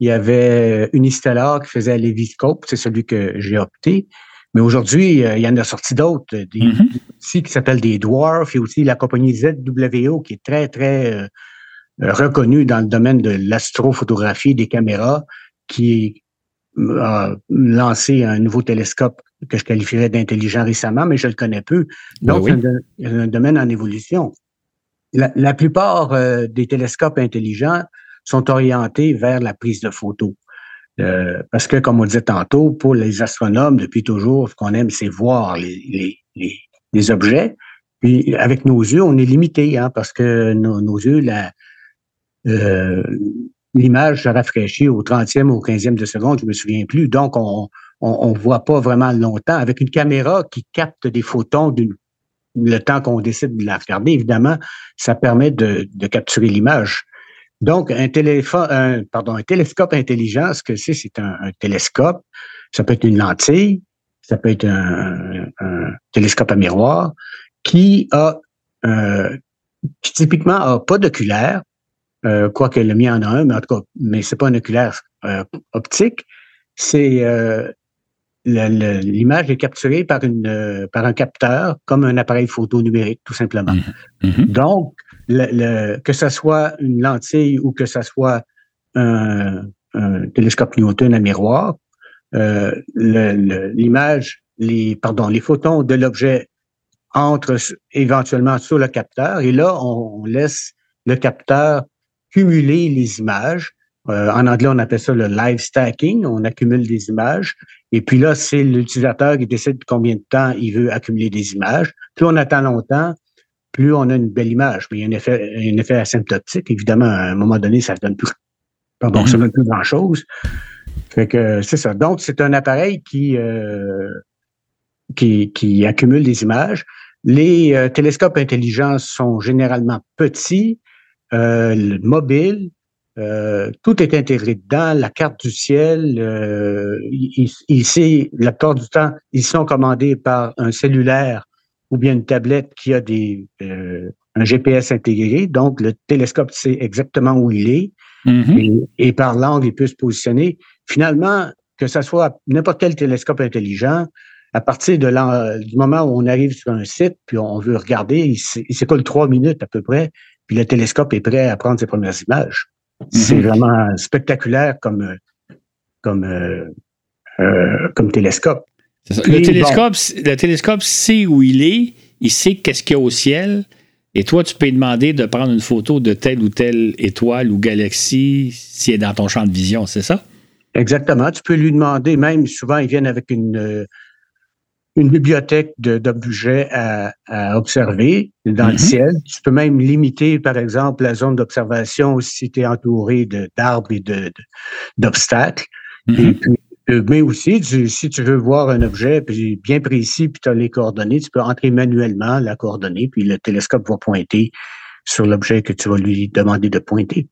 il y avait Unistellar qui faisait Leviscope, c'est celui que j'ai opté. Mais aujourd'hui, euh, il y en a sorti d'autres, des mm-hmm. Qui s'appellent des Dwarfs. Il y a aussi la compagnie ZWO qui est très, très euh, reconnue dans le domaine de l'astrophotographie des caméras, qui a lancé un nouveau télescope que je qualifierais d'intelligent récemment, mais je le connais peu. Donc, c'est un, domaine en évolution. La, plupart euh, des télescopes intelligents sont orientés vers la prise de photos. Euh, parce que, comme on disait tantôt, pour les astronomes, depuis toujours, ce qu'on aime, c'est voir les, les, les, objets. Puis, avec nos yeux, on est limité, hein, parce que nos, yeux, euh, l'image se rafraîchit au 30e ou au 15e de seconde, je me souviens plus. Donc, on on, voit pas vraiment longtemps. Avec une caméra qui capte des photons le temps qu'on décide de la regarder, évidemment, ça permet de, capturer l'image. Donc, un un, un télescope intelligent, ce que c'est, c'est un, télescope. Ça peut être une lentille, ça peut être un, télescope à miroir qui a, euh, qui typiquement a pas d'oculaire, euh, quoique le mien en a un, mais en tout cas, mais c'est pas un oculaire euh, optique. C'est euh, l'image est capturée par une par un capteur, comme un appareil photo numérique, tout simplement. Mmh. Mmh. Donc, le, que ce soit une lentille ou que ce soit un, télescope Newton à miroir, euh, l'image, les, pardon, les photons de l'objet entrent éventuellement sur le capteur et là, on, laisse le capteur cumuler les images. Euh, en anglais, on appelle ça le live stacking. On accumule des images. Et puis là, c'est l'utilisateur qui décide combien de temps il veut accumuler des images. Plus on attend longtemps, plus on a une belle image. Mais il y a un effet, un effet asymptotique. Évidemment, à un moment donné, ça donne plus, pardon, ça mhm. donne plus grand chose. Fait que c'est ça. Donc, c'est un appareil qui, euh, qui, qui, accumule des images. Les euh, télescopes intelligents sont généralement petits, euh, mobiles. Tout est intégré dedans, la carte du ciel. Ici, la plupart du temps, ils sont commandés par un cellulaire ou bien une tablette qui a des, un GPS intégré. Donc, le télescope sait exactement où il est mm-hmm. et, par l'angle, il peut se positionner. Finalement, que ce soit n'importe quel télescope intelligent, à partir de du moment où on arrive sur un site, puis on veut regarder, il s'écoule trois minutes à peu près, puis le télescope est prêt à prendre ses premières images. C'est mm-hmm. vraiment spectaculaire comme, comme, euh, euh, comme télescope. Le, télescope, le télescope sait où il est, il sait qu'est-ce qu'il y a au ciel, et toi, tu peux lui demander de prendre une photo de telle ou telle étoile ou galaxie s'il est dans ton champ de vision, c'est ça? Exactement. Tu peux lui demander, même souvent, ils viennent avec une, euh, une bibliothèque d'objets à, observer dans le mm-hmm. ciel. Tu peux même limiter, par exemple, la zone d'observation si tu es entouré d'arbres et d'obstacles. De. Et puis, euh, mais aussi, si tu veux voir un objet bien précis, puis tu as les coordonnées, tu peux entrer manuellement la coordonnée, puis le télescope va pointer sur l'objet que tu vas lui demander de pointer.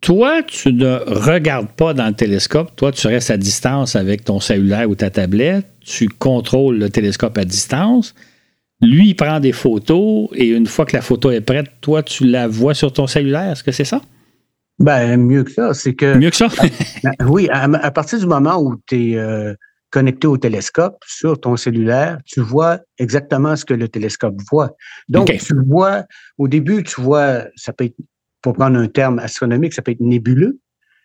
Toi, tu ne regardes pas dans le télescope. Toi, tu restes à distance avec ton cellulaire ou ta tablette. Tu contrôles le télescope à distance. lui, il prend des photos et une fois que la photo est prête, toi, tu la vois sur ton cellulaire. Est-ce que c'est ça? Ben, mieux que ça. C'est que. Mieux que ça? [LAUGHS] Ben, oui, à, partir du moment où tu es euh, connecté au télescope sur ton cellulaire, tu vois exactement ce que le télescope voit. Donc, tu vois, au début, tu vois, ça peut être, pour prendre un terme astronomique, ça peut être nébuleux,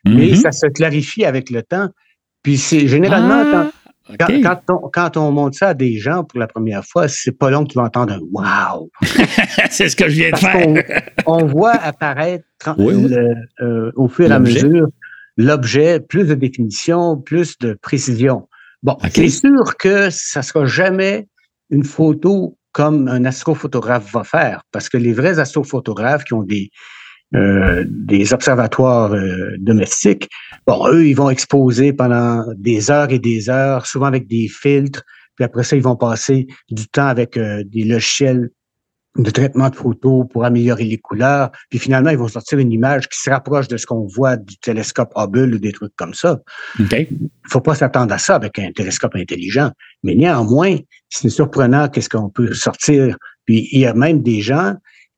mais mm-hmm. ça se clarifie avec le temps. Puis c'est généralement, ah! Quand, on, montre ça à des gens pour la première fois, c'est pas long que tu vas entendre un wow. [LAUGHS] c'est ce que je viens de faire. on, voit apparaître euh, au fur et à mesure l'objet, plus de définition, plus de précision. Bon, c'est sûr que ça sera jamais une photo comme un astrophotographe va faire, parce que les vrais astrophotographes qui ont des, euh, des observatoires euh, domestiques, bon, eux, ils vont exposer pendant des heures et des heures, souvent avec des filtres, puis après ça, ils vont passer du temps avec euh, des logiciels de traitement de photos pour améliorer les couleurs, puis finalement, ils vont sortir une image qui se rapproche de ce qu'on voit du télescope Hubble ou des trucs comme ça. Il ne faut pas s'attendre à ça avec un télescope intelligent. Mais néanmoins, c'est surprenant qu'est-ce qu'on peut sortir. Puis il y a même des gens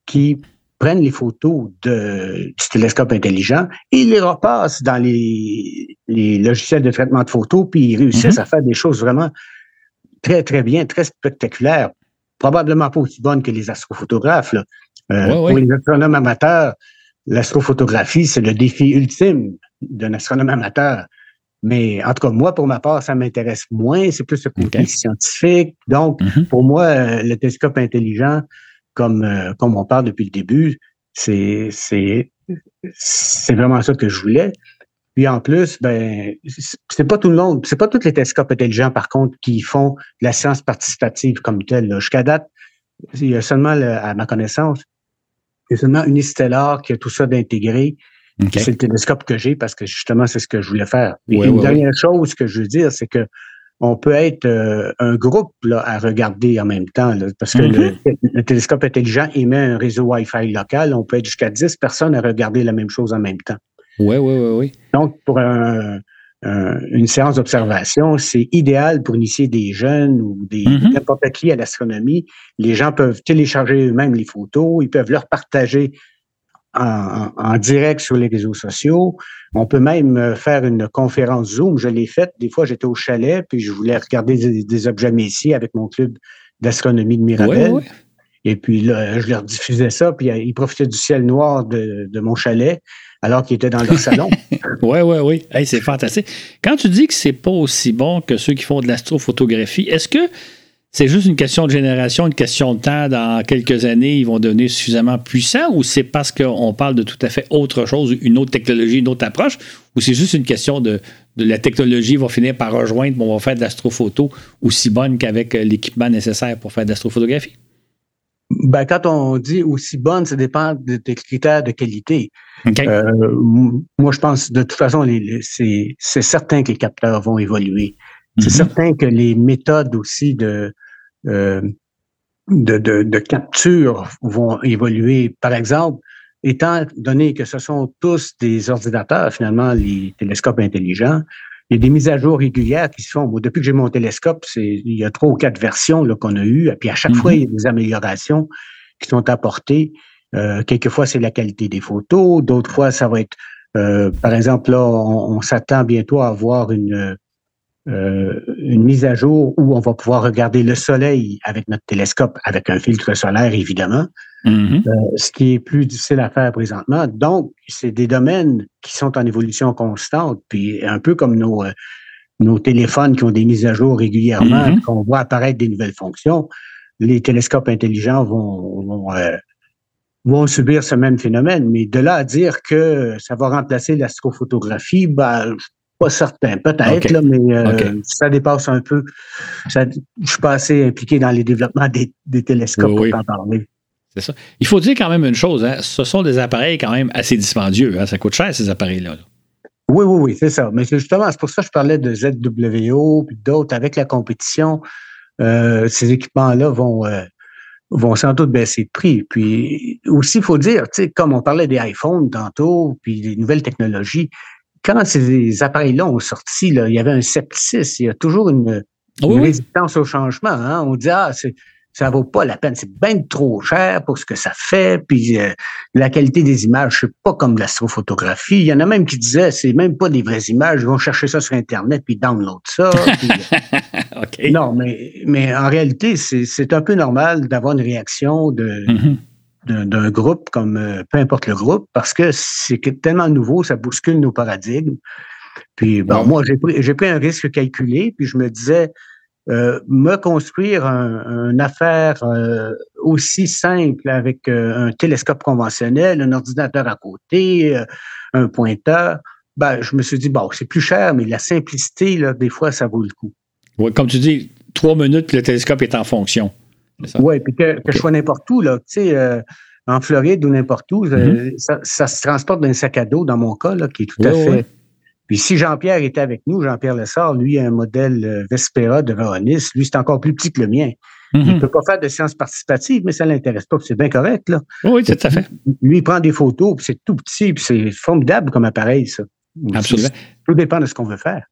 qui prennent les photos de, du télescope intelligent et ils les repassent dans les, les logiciels de traitement de photos, puis ils réussissent mhm. à faire des choses vraiment très, très bien, très spectaculaires. Probablement pas aussi bonnes que les astrophotographes. Euh, pour les astronomes amateurs, l'astrophotographie, c'est le défi ultime d'un astronome amateur. Mais en tout cas, moi, pour ma part, ça m'intéresse moins. C'est plus le côté scientifique. Donc, mhm. pour moi, euh, le télescope intelligent, comme, euh, comme on parle depuis le début, c'est, c'est, c'est vraiment ça que je voulais. Puis en plus, ben, c'est pas tout le monde, c'est pas tous les télescopes intelligents, par contre, qui font la science participative comme telle. Jusqu'à date, il y a seulement, à ma connaissance, il y a seulement Unistellar qui a tout ça d'intégrer. C'est le télescope que j'ai parce que justement, c'est ce que je voulais faire. Et une dernière chose que je veux dire, c'est que on peut être euh, un groupe là, à regarder en même temps, parce que le, mm-hmm. télescope intelligent émet un réseau Wi-Fi local. On peut être jusqu'à 10 personnes à regarder la même chose en même temps. Oui, oui, oui, oui. Donc, pour une séance d'observation, c'est idéal pour initier des jeunes ou des mm-hmm. n'importe qui à l'astronomie. Les gens peuvent télécharger eux-mêmes les photos, ils peuvent leur partager en, direct sur les réseaux sociaux. On peut même euh, faire une conférence Zoom. Je l'ai faite. Des fois, j'étais au chalet, puis je voulais regarder des, objets Messi avec mon club d'astronomie de Mirabel. Et puis là, je leur diffusais ça, puis euh, ils profitaient du ciel noir de, mon chalet alors qu'ils étaient dans leur [LAUGHS] salon. oui, oui, oui. c'est fantastique. Quand tu dis que c'est pas aussi bon que ceux qui font de l'astrophotographie, est-ce que c'est juste une question de génération, une question de temps. Dans quelques années, ils vont devenir suffisamment puissants ou c'est parce qu'on parle de tout à fait autre chose, une autre technologie, une autre approche, ou c'est juste une question de, la technologie va finir par rejoindre, on va faire de l'astrophoto aussi bonne qu'avec euh, l'équipement nécessaire pour faire de l'astrophotographie? Ben, quand on dit aussi bonne, ça dépend des critères de qualité. Euh, moi, je pense, de toute façon, c'est certain que les capteurs vont évoluer. C'est mm-hmm. certain que les méthodes aussi de, euh, de, de, capture vont évoluer. Par exemple, étant donné que ce sont tous des ordinateurs, finalement, les télescopes intelligents, il y a des mises à jour régulières qui se font. depuis que j'ai mon télescope, c'est, il y a trois ou quatre versions qu'on a eues, et puis à chaque fois, mm-hmm. il y a des améliorations qui sont apportées. Euh, quelquefois, c'est la qualité des photos, d'autres fois, ça va être, euh, par exemple, là, on s'attend bientôt à avoir une, euh, une mise à jour où on va pouvoir regarder le soleil avec notre télescope, avec un filtre solaire, évidemment, mm-hmm. euh, ce qui est plus difficile à faire présentement. Donc, c'est des domaines qui sont en évolution constante, puis un peu comme nos, euh, nos téléphones qui ont des mises à jour régulièrement, mm-hmm. qu'on voit apparaître des nouvelles fonctions, les télescopes intelligents vont, vont, vont subir ce même phénomène. Mais de là à dire que ça va remplacer l'astrophotographie, ben, pas certain, peut-être, mais euh, ça dépasse un peu. je ne suis pas assez impliqué dans les développements des, télescopes pour en parler. C'est ça. Il faut dire quand même une chose, hein. ce sont des appareils quand même assez dispendieux. Hein. Ça coûte cher, ces appareils-là. Oui, oui, oui, c'est ça. Mais justement, c'est pour ça que je parlais de ZWO et d'autres. Avec la compétition, euh, ces équipements-là vont, euh, vont sans doute baisser de prix. Puis aussi, il faut dire, comme on parlait des iPhones tantôt, puis des nouvelles technologies, quand ces appareils-là ont sorti, là, il y avait un scepticisme. Il y a toujours une, résistance au changement. Hein. On dit, ah, c'est, ça vaut pas la peine. C'est bien trop cher pour ce que ça fait. Puis euh, la qualité des images, c'est pas comme l'astrophotographie. Il y en a même qui disaient, c'est même pas des vraies images. Ils vont chercher ça sur Internet puis download ça. [LAUGHS] Euh, non, mais, mais en réalité, c'est un peu normal d'avoir une réaction de, mm-hmm. D'un groupe comme euh, peu importe le groupe parce que c'est tellement nouveau, ça bouscule nos paradigmes. Puis bon, moi, j'ai pris, pris un risque calculé, puis je me disais, euh, me construire un, une affaire euh, aussi simple avec un télescope conventionnel, un ordinateur à côté, un pointeur, ben, je me suis dit, bon, c'est plus cher, mais la simplicité, là, des fois, ça vaut le coup. Comme tu dis, trois minutes, le télescope est en fonction. Oui, puis que, je sois n'importe où, là, tu sais, en Floride ou n'importe où, mm-hmm. ça, se transporte dans un sac à dos, dans mon cas, là, qui est tout à fait puis si Jean-Pierre était avec nous, Jean-Pierre Lessard, lui, a un modèle euh, Vespera de Veronis. Lui, c'est encore plus petit que le mien. Il ne peut pas faire de sciences participatives, mais ça ne l'intéresse pas. C'est bien correct, là. Oui, tout à fait. Lui, il prend des photos, puis c'est tout petit, puis c'est formidable comme appareil, ça. Absolument. Tout dépend de ce qu'on veut faire.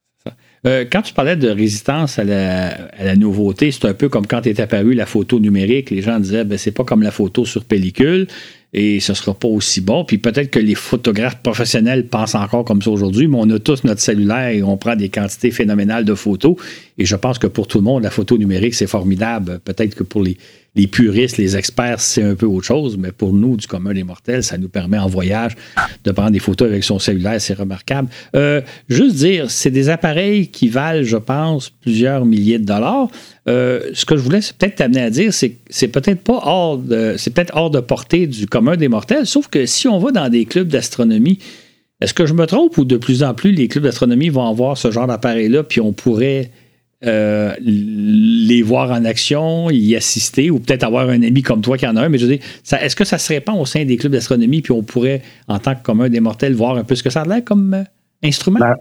Euh, quand tu parlais de résistance à la, nouveauté, c'est un peu comme quand est apparue la photo numérique. Les gens disaient, ben, c'est pas comme la photo sur pellicule et ce sera pas aussi bon. Puis peut-être que les photographes professionnels pensent encore comme ça aujourd'hui, mais on a tous notre cellulaire et on prend des quantités phénoménales de photos. Et je pense que pour tout le monde, la photo numérique, c'est formidable. Peut-être que pour les, les puristes, les experts, c'est un peu autre chose, mais pour nous, du commun des mortels, ça nous permet en voyage de prendre des photos avec son cellulaire, c'est remarquable. Euh, juste dire, c'est des appareils qui valent, je pense, plusieurs milliers de dollars. Euh, ce que je voulais peut-être t'amener à dire, c'est que c'est peut-être pas hors de, c'est peut-être hors de portée du commun des mortels, sauf que si on va dans des clubs d'astronomie, est-ce que je me trompe ou de plus en plus les clubs d'astronomie vont avoir ce genre d'appareil-là, puis on pourrait euh, les voir en action, y assister, ou peut-être avoir un ami comme toi qui en a un. Mais je veux dire, est-ce que ça se répand au sein des clubs d'astronomie, puis on pourrait, en tant que commun des mortels, voir un peu ce que ça a l'air comme euh, instrument? Ben,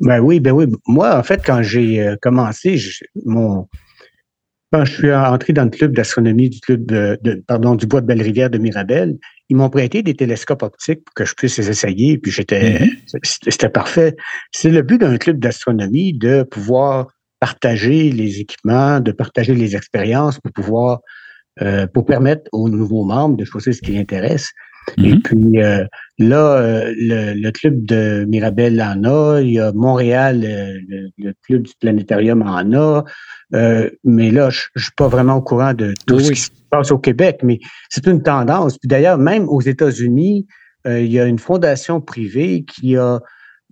ben, oui, ben oui. Moi, en fait, quand j'ai euh, commencé, mon, quand je suis entré dans le club d'astronomie du club de, pardon, du bois de Belle-Rivière de Mirabel, ils m'ont prêté des télescopes optiques pour que je puisse les essayer, puis j'étais, mm-hmm. c'était parfait. C'est le but d'un club d'astronomie de pouvoir partager les équipements, de partager les expériences pour pouvoir, euh, pour permettre aux nouveaux membres de choisir ce qui les intéresse. Et mm-hmm. puis euh, là, euh, le, club de Mirabel en a, il y a Montréal, le, club du planétarium en a, mais là, je, ne suis pas vraiment au courant de tout ce qui se passe au Québec, mais c'est une tendance. Puis d'ailleurs, même aux États-Unis, il y a une fondation privée qui a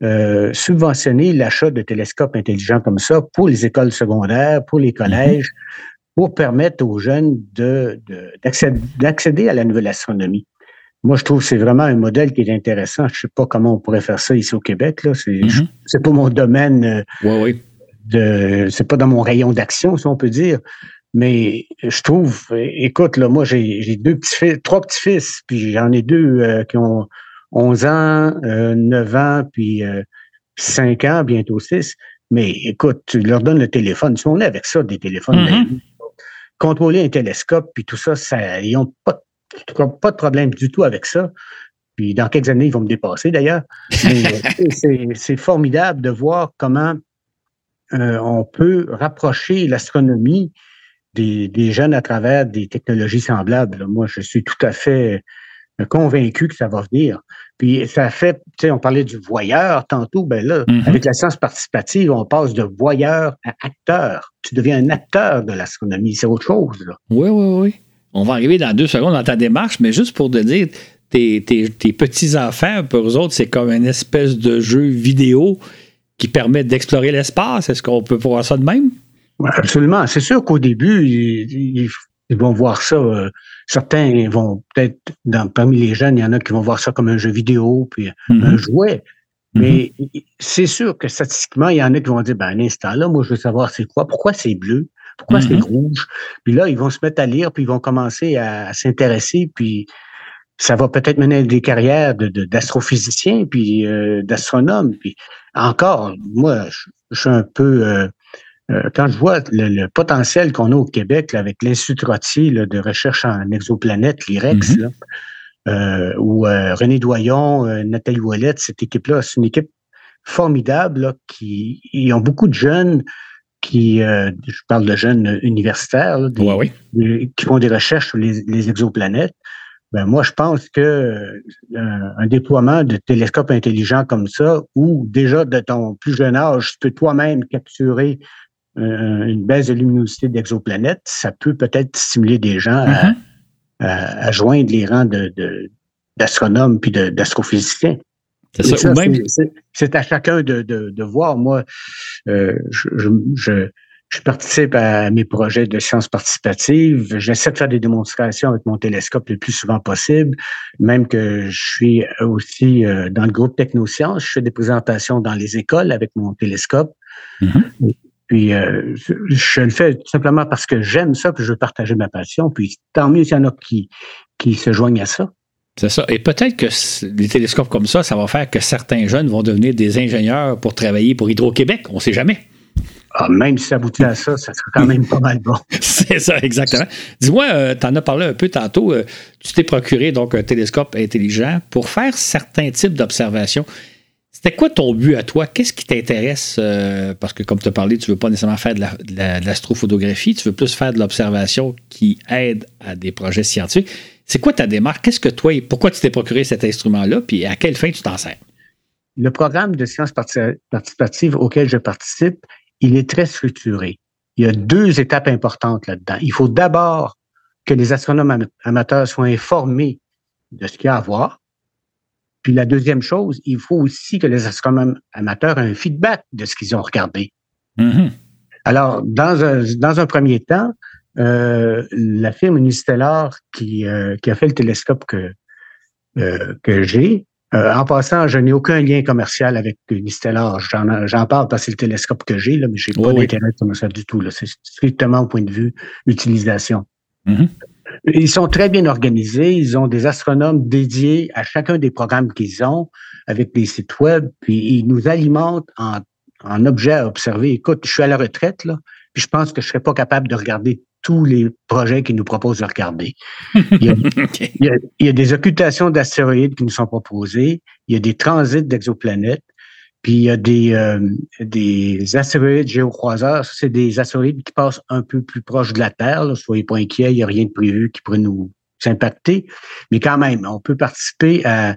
euh, subventionner l'achat de télescopes intelligents comme ça pour les écoles secondaires, pour les mhm. collèges, pour permettre aux jeunes d'accéder à la nouvelle astronomie. Moi, je trouve que c'est vraiment un modèle qui est intéressant. Je ne sais pas comment on pourrait faire ça ici au Québec. Là. C'est, mhm. pas mon domaine. Euh, oui, De, c'est pas dans mon rayon d'action, si on peut dire. Mais je trouve, écoute, là, moi, j'ai, deux petits trois petits-fils, puis j'en ai deux euh, qui ont 11 ans, 9 euh, ans, puis 5 euh, ans, bientôt 6. Mais écoute, tu leur donnes le téléphone. Si on est avec ça, des téléphones, mm-hmm. contrôler un télescope, puis tout ça, ça ils n'ont pas, pas de problème du tout avec ça. Puis dans quelques années, ils vont me dépasser d'ailleurs. [LAUGHS] c'est formidable de voir comment euh, on peut rapprocher l'astronomie des, des, jeunes à travers des technologies semblables. Moi, je suis tout à fait convaincu que ça va venir. Puis ça fait, tu sais, on parlait du voyeur tantôt, ben là, mm-hmm. avec la science participative, on passe de voyeur à acteur. Tu deviens un acteur de l'astronomie, c'est autre chose. Là. Oui, oui, oui. On va arriver dans deux secondes dans ta démarche, mais juste pour te dire, tes, petits-enfants, pour eux autres, c'est comme une espèce de jeu vidéo qui permet d'explorer l'espace. Est-ce qu'on peut voir ça de même? absolument. C'est sûr qu'au début, il, ils vont voir ça. Euh, certains vont peut-être, parmi les jeunes, il y en a qui vont voir ça comme un jeu vidéo, puis un mm-hmm. jouet. Mm-hmm. Mais c'est sûr que statistiquement, il y en a qui vont dire, ben, un instant, là, moi, je veux savoir c'est quoi, pourquoi c'est bleu, pourquoi c'est mm-hmm. rouge? Puis là, ils vont se mettre à lire, puis ils vont commencer à, s'intéresser, puis ça va peut-être mener à des carrières d'astrophysiciens, de, puis euh, d'astronomes. Puis encore, moi, je, suis un peu euh, quand je vois le, potentiel qu'on a au Québec avec l'Institut Trottier de recherche en exoplanètes, l'IREX, mhm. euh, ou euh, René Doyon, Nathalie Ouellette, cette équipe-là, c'est une équipe formidable qui ils ont beaucoup de jeunes qui, je parle de jeunes universitaires, qui font des recherches sur les, exoplanètes. Ben moi, je pense que un déploiement de télescopes intelligents comme ça, ou déjà de ton plus jeune âge, tu peux toi-même capturer une baisse de luminosité d'exoplanètes, ça peut peut-être stimuler des gens à, mm-hmm. joindre les rangs d'astronomes puis d'astrophysiciens. C'est à chacun de, voir. Moi, euh, je, participe à mes projets de sciences participatives. J'essaie de faire des démonstrations avec mon télescope le plus souvent possible. Même que je suis aussi euh, dans le groupe Technosciences. Je fais des présentations dans les écoles avec mon télescope. Mm-hmm. Puis euh, je le fais simplement parce que j'aime ça, que je veux partager ma passion. Puis tant mieux s'il y en a qui, qui se joignent à ça. C'est ça. Et peut-être que des télescopes comme ça, ça va faire que certains jeunes vont devenir des ingénieurs pour travailler pour Hydro-Québec. On ne sait jamais. Ah, même si ça aboutit à ça, ça serait quand même pas mal bon. [LAUGHS] C'est ça, exactement. Dis-moi, euh, tu en as parlé un peu tantôt. Euh, tu t'es procuré donc un télescope intelligent pour faire certains types d'observations. C'était quoi ton but à toi? Qu'est-ce qui t'intéresse? Euh, parce que comme tu as parlé, tu ne veux pas nécessairement faire de l'astrophotographie, tu veux plus faire de l'observation qui aide à des projets scientifiques. C'est quoi ta démarche? Qu'est-ce que toi, pourquoi tu t'es procuré cet instrument-là, puis à quelle fin tu t'en sers? Le programme de sciences participatives auquel je participe, il est très structuré. Il y a deux étapes importantes là-dedans. Il faut d'abord que les astronomes amateurs soient informés de ce qu'il y a à voir. Puis la deuxième chose, il faut aussi que les astronomes amateurs aient un feedback de ce qu'ils ont regardé. Mm-hmm. Alors, dans un, dans un premier temps, euh, la firme Unistellar qui, euh, qui a fait le télescope que, euh, que j'ai, en passant, je n'ai aucun lien commercial avec Unistellar. J'en parle parce que c'est le télescope que j'ai, mais j'ai pas d'intérêt commercial du tout. C'est strictement au point de vue utilisation. Mm-hmm. Ils sont très bien organisés. Ils ont des astronomes dédiés à chacun des programmes qu'ils ont avec des sites web. Puis ils nous alimentent en, en objets à observer. Écoute, je suis à la retraite, là, puis je pense que je serais pas capable de regarder tous les projets qu'ils nous proposent de regarder. [LAUGHS] Il y a, des occultations d'astéroïdes qui nous sont proposées, il y a des transits d'exoplanètes, puis il y a des, euh, des astéroïdes géocroiseurs. C'est des astéroïdes qui passent un peu plus proche de la Terre. Soyez pas inquiets, il n'y a rien de prévu qui pourrait nous impacter. Mais quand même, on peut participer à...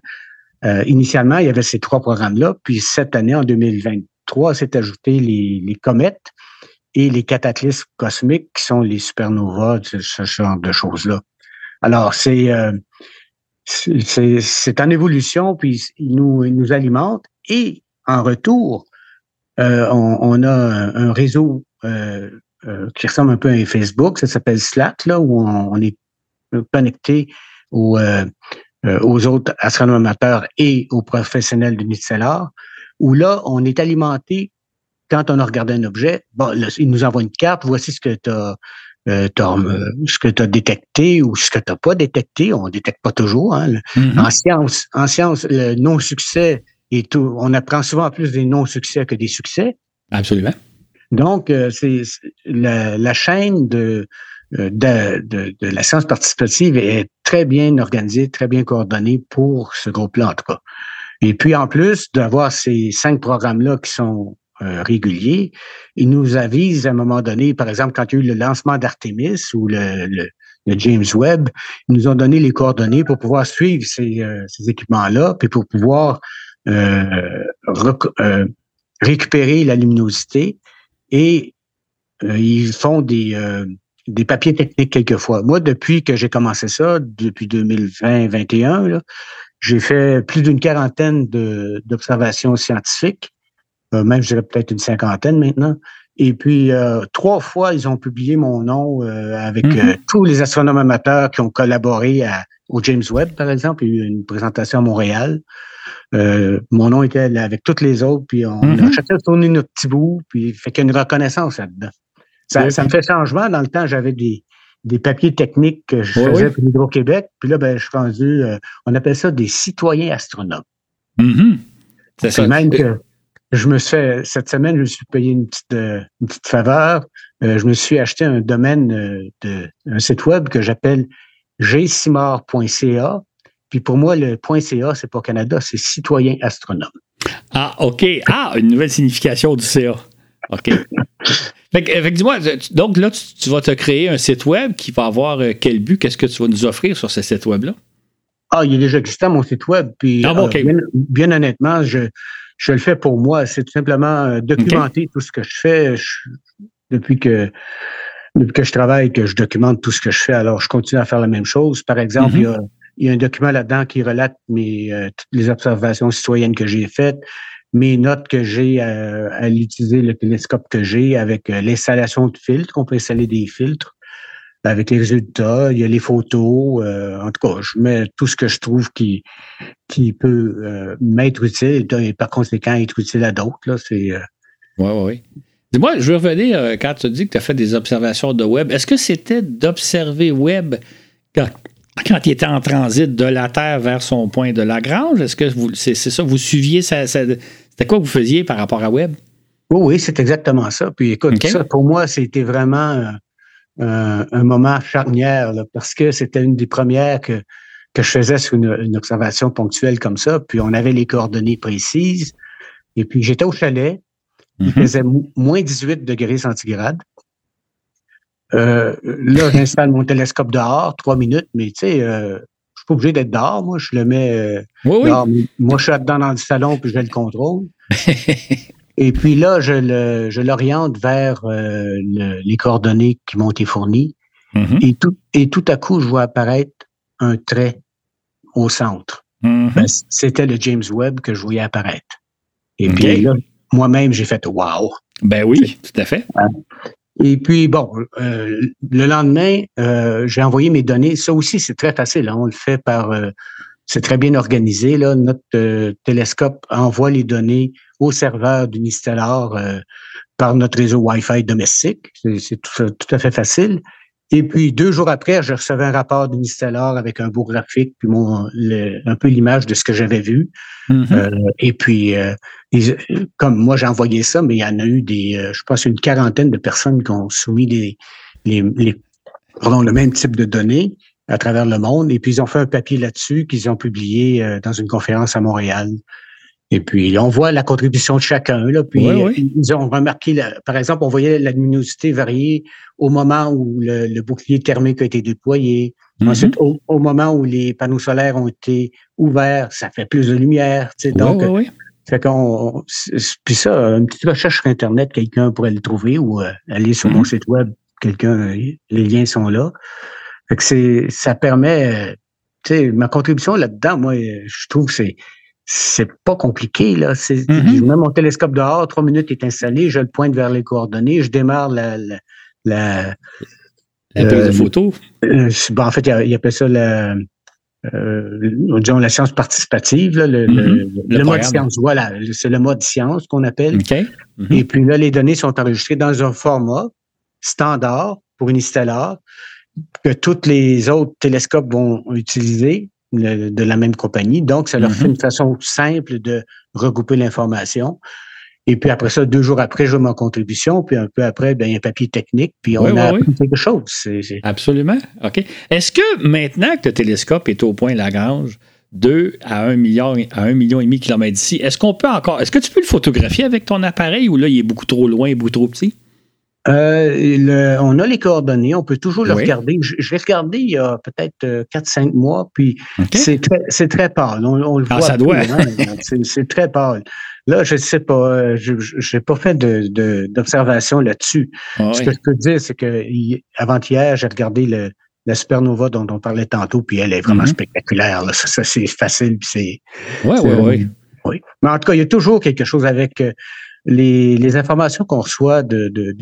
Euh, initialement, il y avait ces trois programmes-là. Puis cette année, en 2023, s'est ajouté les, comètes et les cataclysmes cosmiques qui sont les supernovas, ce genre de choses-là. Alors, c'est euh, c'est en évolution, puis il nous, il nous alimente. Et en retour, euh, on, a un, réseau euh, euh, qui ressemble un peu à Facebook, ça s'appelle Slack, là, où on, on est connecté aux, aux autres astronomes amateurs et aux professionnels de Nitzelar, où là, on est alimenté quand on a regardé un objet, bon, il nous envoie une carte, voici ce que tu as, euh, ce que tu as détecté ou ce que tu n'as pas détecté. On ne détecte pas toujours. Hein. Mm-hmm. En science, en science, le non-succès tout. On apprend souvent plus des non-succès que des succès. Absolument. Donc, euh, c'est la, la, chaîne de, de, de, de, la science participative est très bien organisée, très bien coordonnée pour ce groupe-là, en tout cas. Et puis, en plus d'avoir ces cinq programmes-là qui sont euh, régulier. Ils nous avisent à un moment donné, par exemple, quand il y a eu le lancement d'Artemis ou le, le, James Webb, ils nous ont donné les coordonnées pour pouvoir suivre ces, euh, ces équipements-là, puis pour pouvoir euh, euh récupérer la luminosité. Et ils font des, des papiers techniques quelquefois. Moi, depuis que j'ai commencé ça, depuis 2020-2021, j'ai fait plus d'une quarantaine d'observations scientifiques euh, même je dirais peut-être une cinquantaine maintenant. Et puis, euh, trois fois, ils ont publié mon nom euh, avec mm-hmm. tous les astronomes amateurs qui ont collaboré au James Webb, par exemple. Il y a eu une présentation à Montréal. mon nom était là avec toutes les autres, puis on a mm-hmm. chacun tourné notre petit bout, puis il fait qu'il y a une reconnaissance là-dedans. Ça, ça, me fait changement. Dans le temps, j'avais des, des papiers techniques que je faisais pour Hydro-Québec. Puis là, ben, je suis rendu, on appelle ça des citoyens astronomes. Mm-hmm. C'est. Même que je me suis fait, cette semaine, je me suis payé une petite, euh, une petite faveur. Euh, je me suis acheté un domaine euh, de un site web que j'appelle gsimar.ca. Puis pour moi, le .ca, c'est pas Canada, c'est citoyen astronome. Ah, OK. Ah, une nouvelle signification du CA. OK. [LAUGHS] fait, dis-moi, donc là, tu, vas te créer un site web qui va avoir quel but? Qu'est-ce que tu vas nous offrir sur ce site web-là? Ah, il est déjà existant, mon site web. Puis, ah, bien, honnêtement, je, je le fais pour moi. C'est tout simplement documenter tout ce que je fais. depuis que depuis que je travaille, que je documente tout ce que je fais, alors je continue à faire la même chose. Par exemple, il, y a, il, y a, un document là-dedans qui relate mes, toutes les observations citoyennes que j'ai faites, mes notes que j'ai à, à l'utiliser le télescope que j'ai avec l'installation de filtres. On peut installer des filtres avec les résultats. Il y a les photos. Euh, en tout cas, je mets tout ce que je trouve qui, qui peut euh, m'être utile et par conséquent être utile à d'autres. Euh, oui, oui, oui. Dis-moi, je veux revenir quand tu dis que tu as fait des observations de web. Est-ce que c'était d'observer web quand, quand, il était en transit de la Terre vers son point de Lagrange? Est-ce que c'est, ça, vous suiviez ça, c'était quoi que vous faisiez par rapport à web? Oui, oui, c'est exactement ça. Puis écoute, ça, pour moi, c'était vraiment un moment charnière parce que c'était une des premières que, que je faisais sur une, observation ponctuelle comme ça. Puis on avait les coordonnées précises. Et puis j'étais au chalet. Il mm-hmm. faisait moins 18 degrés centigrades. Euh, là, j'installe mon télescope dehors, trois minutes, mais tu sais, euh, je suis pas obligé d'être dehors. Moi, je le mets euh, Moi, je suis dedans dans le salon puis je le contrôle. [LAUGHS] Et puis là, je, l'oriente vers euh, les coordonnées qui m'ont été fournies. Mm-hmm. et, tout, et tout à coup, je vois apparaître un trait au centre. Mm-hmm. Ben, c'était le James Webb que je voyais apparaître. Et puis là, moi-même, j'ai fait Wow! Ben oui, tout à fait. Et puis, bon, euh, le lendemain, euh, j'ai envoyé mes données. Ça aussi, c'est très facile. Hein. On le fait par c'est très bien organisé. Là. Notre euh, télescope envoie les données au serveur d'Unistellar euh, par notre réseau Wi-Fi domestique. C'est tout, à fait facile. Et puis, deux jours après, je recevais un rapport d'Unistellar avec un beau graphique, puis mon, un peu l'image de ce que j'avais vu. Mm-hmm. euh, et puis, comme moi, j'ai envoyé ça, mais il y en a eu des, je pense, une quarantaine de personnes qui ont soumis les, les, les pardon, le même type de données à travers le monde. Et puis, ils ont fait un papier là-dessus qu'ils ont publié euh, dans une conférence à Montréal. Et puis, on voit la contribution de chacun. Là, puis, ils ont remarqué, par exemple, on voyait la luminosité varier au moment où le, bouclier thermique a été déployé. Mm-hmm. Ensuite, au, moment où les panneaux solaires ont été ouverts, ça fait plus de lumière. Tu sais, donc, fait qu'on, puis ça, une petite recherche sur Internet, quelqu'un pourrait le trouver ou euh, aller sur mon mm-hmm. site web, quelqu'un, les liens sont là. Fait que c'est, ça permet, tu sais, ma contribution là-dedans, moi, je trouve que c'est, c'est pas compliqué, là. C'est, mm-hmm. Je mets mon télescope dehors, trois minutes est installé, je le pointe vers les coordonnées, je démarre la, la, la la prise de euh, photo? Euh, bon, en fait, il, appelle ça la, euh, disons, la science participative, là, le, mm-hmm. le, mode science. Voilà, c'est le mode science qu'on appelle. Okay. Mm-hmm. Et puis là, les données sont enregistrées dans un format standard pour une stellar que tous les autres télescopes vont utiliser de la même compagnie. Donc, ça leur fait mm-hmm. une façon simple de regrouper l'information. Et puis après ça, deux jours après, je ma contribution. Puis un peu après, il y a un papier technique. Puis on a appris quelque chose. Absolument. OK. Est-ce que maintenant que le télescope est au point Lagrange, 2 à 1 million, à 1 million et demi de kilomètres d'ici, est-ce qu'on peut encore. Est-ce que tu peux le photographier avec ton appareil ou là, il est beaucoup trop loin, beaucoup trop petit? Euh, on a les coordonnées, on peut toujours le regarder. Je, l'ai regardé il y a peut-être 4-5 euh, mois, puis c'est très, très pâle. On, le ah, voit. Ça doit. Hein, [LAUGHS] c'est très pâle. Là, je ne sais pas, euh, je n'ai pas fait d'observation là-dessus. Ah Ce que je peux dire, c'est que avant-hier, j'ai regardé le, la supernova dont on parlait tantôt, puis elle est vraiment mm-hmm. spectaculaire. Ça, c'est facile, puis c'est. Oui, oui, oui. Mais en tout cas, il y a toujours quelque chose avec les, informations qu'on reçoit de, de,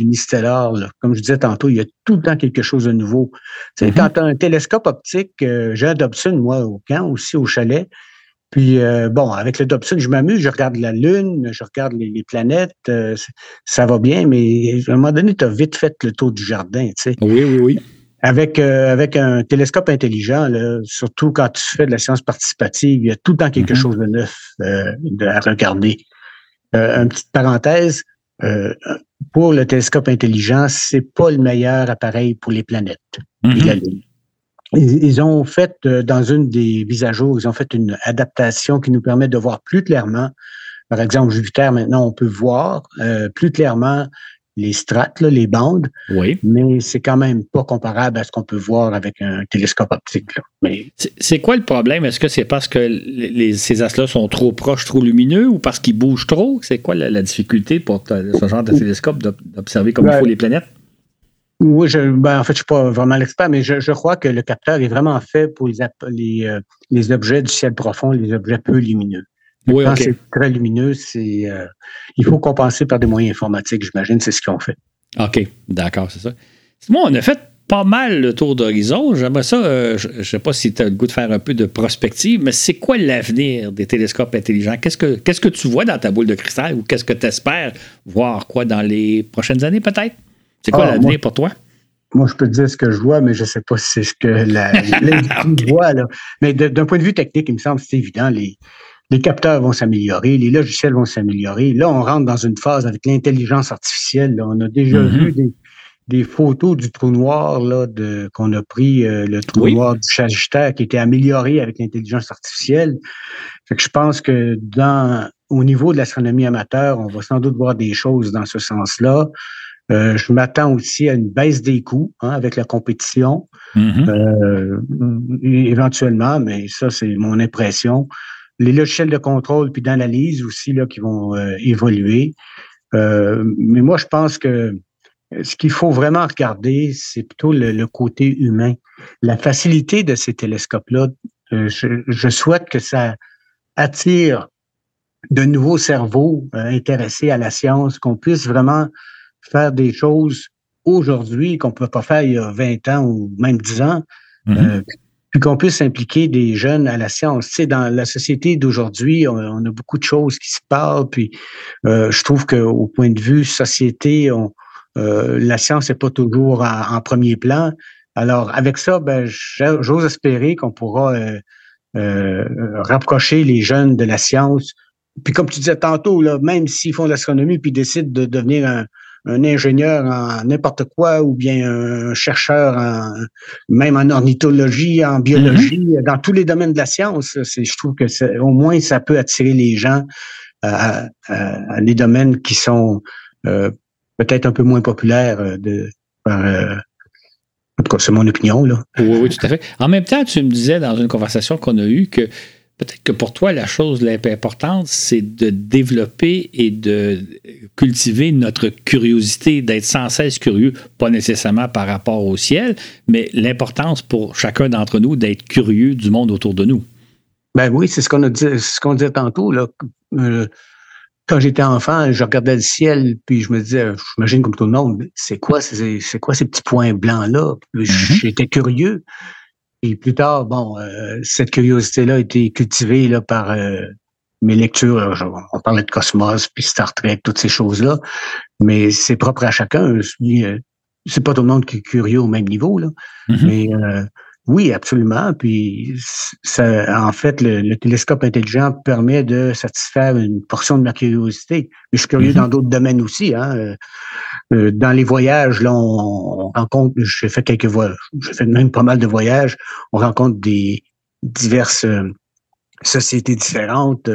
comme je disais tantôt, il y a tout le temps quelque chose de nouveau. C'est mm-hmm. Quand tu as un télescope optique, euh, j'ai un Dobson, moi, au camp, aussi au chalet. Puis, euh, bon, avec le Dobson, je m'amuse, je regarde la Lune, je regarde les, planètes, euh, ça va bien, mais à un moment donné, tu as vite fait le tour du jardin, tu sais. Oui, oui, oui. Avec, avec un télescope intelligent, là, surtout quand tu fais de la science participative, il y a tout le temps quelque mm-hmm. chose de neuf à regarder. Euh, une petite parenthèse, euh, pour le télescope intelligent, c'est pas le meilleur appareil pour les planètes. Mm-hmm. Ils, ont fait, euh, dans une des mises à jour, ils ont fait une adaptation qui nous permet de voir plus clairement Par exemple, Jupiter, maintenant, on peut voir plus clairement les strates, les bandes. Oui. Mais c'est quand même pas comparable à ce qu'on peut voir avec un télescope optique. Mais... C'est quoi le problème? Est-ce que c'est parce que ces astres-là sont trop proches, trop lumineux ou parce qu'ils bougent trop? C'est quoi la, difficulté pour ce genre de télescope d'observer comme il faut les planètes? Oui, je, ben, en fait, je ne suis pas vraiment l'expert, mais je, crois que le capteur est vraiment fait pour les, les, euh, les objets du ciel profond, les objets peu lumineux. Oui, Quand c'est très lumineux, c'est euh, il faut compenser par des moyens informatiques, j'imagine, c'est ce qu'ils ont fait. OK, d'accord, c'est ça. Moi, on a fait pas mal le tour d'horizon. J'aimerais ça, euh, je ne sais pas si tu as le goût de faire un peu de prospective, mais c'est quoi l'avenir des télescopes intelligents? Qu'est-ce que, qu'est-ce que tu vois dans ta boule de cristal ou qu'est-ce que tu espères voir quoi dans les prochaines années peut-être? C'est quoi ah, l'avenir pour toi? Moi, je peux te dire ce que je vois, mais je ne sais pas si c'est ce que la, [LAUGHS] voit. Là. Mais d'un point de vue technique, il me semble que c'est évident. Les, les capteurs vont s'améliorer, les logiciels vont s'améliorer. Là, on rentre dans une phase avec l'intelligence artificielle. On a déjà mm-hmm. vu des, photos du trou noir là, de, qu'on a pris, euh, le trou noir du Sagittaire qui était amélioré avec l'intelligence artificielle. Fait que je pense que dans au niveau de l'astronomie amateur, on va sans doute voir des choses dans ce sens-là. Euh, je m'attends aussi à une baisse des coûts hein, avec la compétition, mm-hmm. euh, éventuellement, mais ça, c'est mon impression les logiciels de contrôle puis d'analyse aussi là, qui vont euh, évoluer. Euh, mais moi, je pense que ce qu'il faut vraiment regarder, c'est plutôt le, côté humain. La facilité de ces télescopes-là, euh, je, souhaite que ça attire de nouveaux cerveaux intéressés à la science, qu'on puisse vraiment faire des choses aujourd'hui qu'on ne peut pas faire il y a 20 ans ou même 10 ans, mm-hmm puis qu'on puisse impliquer des jeunes à la science. Tu dans la société d'aujourd'hui, on, a beaucoup de choses qui se parlent, puis euh, je trouve qu'au point de vue société, euh, la science n'est pas toujours en, premier plan. Alors, avec ça, ben, j'ose espérer qu'on pourra euh, rapprocher les jeunes de la science. Puis comme tu disais tantôt, même s'ils font de l'astronomie puis décident de devenir un, un ingénieur en n'importe quoi ou bien un chercheur en, même en ornithologie, en biologie, mm-hmm. dans tous les domaines de la science. Je trouve que au moins ça peut attirer les gens à, à, des domaines qui sont euh, peut-être un peu moins populaires euh, de, euh, en tout cas, c'est mon opinion. Là. Oui, oui, tout à fait. En même temps, tu me disais dans une conversation qu'on a eue que Peut-être que pour toi, la chose la plus importante, c'est de développer et de cultiver notre curiosité, d'être sans cesse curieux, pas nécessairement par rapport au ciel, mais l'importance pour chacun d'entre nous d'être curieux du monde autour de nous. Ben oui, c'est ce qu'on a dit, ce qu'on disait tantôt. Là. Euh, quand j'étais enfant, je regardais le ciel, puis je me disais, j'imagine comme tout le monde, c'est quoi, c'est, quoi ces petits points blancs-là? Mm-hmm. J'étais curieux. Et plus tard, bon, euh, cette curiosité-là a été cultivée là, par euh, mes lectures. on parlait de Cosmos, puis Star Trek, toutes ces choses-là. Mais c'est propre à chacun. Euh, c'est pas tout le monde qui est curieux au même niveau, là. Mm-hmm. Mais oui, absolument. Puis, ça, en fait, le, télescope intelligent permet de satisfaire une portion de ma curiosité. Mais je suis curieux mm-hmm. dans d'autres domaines aussi. Hein. Euh, euh, dans les voyages, là, on, rencontre, j'ai fait quelques voyages, j'ai fait même pas mal de voyages. On rencontre des diverses euh, sociétés différentes.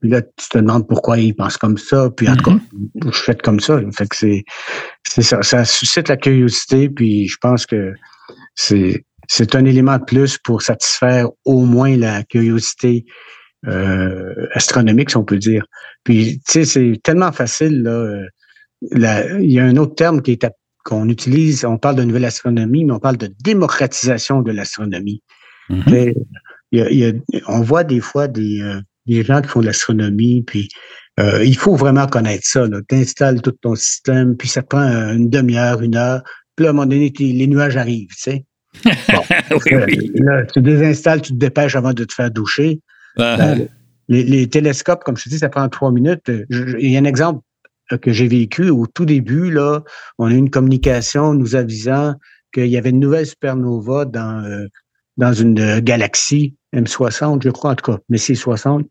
puis là, tu te demandes pourquoi ils pensent comme ça. Puis en tout cas, mm-hmm. je fais comme ça. Fait que c'est, c'est ça. Ça suscite la curiosité. Puis je pense que c'est c'est un élément de plus pour satisfaire au moins la curiosité euh, astronomique, si on peut dire. Puis, tu sais, c'est tellement facile. Là, euh, il y a un autre terme qui est qu'on utilise. On parle de nouvelle astronomie, mais on parle de démocratisation de l'astronomie. Mm-hmm. on voit des fois des, euh, des gens qui font de l'astronomie, puis euh, il faut vraiment connaître ça. Tu installes tout ton système, puis ça prend une demi-heure, une heure. Puis là, à un moment donné, les nuages arrivent, tu sais. [LAUGHS] Là, tu désinstalles, tu te dépêches avant de te faire doucher. Uh-huh. les, télescopes, comme je te dis, ça prend trois minutes. Il y a un exemple que j'ai vécu au tout début, là, on a eu une communication nous avisant qu'il y avait une nouvelle supernova dans, euh, dans une galaxie M60, je crois, en tout cas, c'est 60.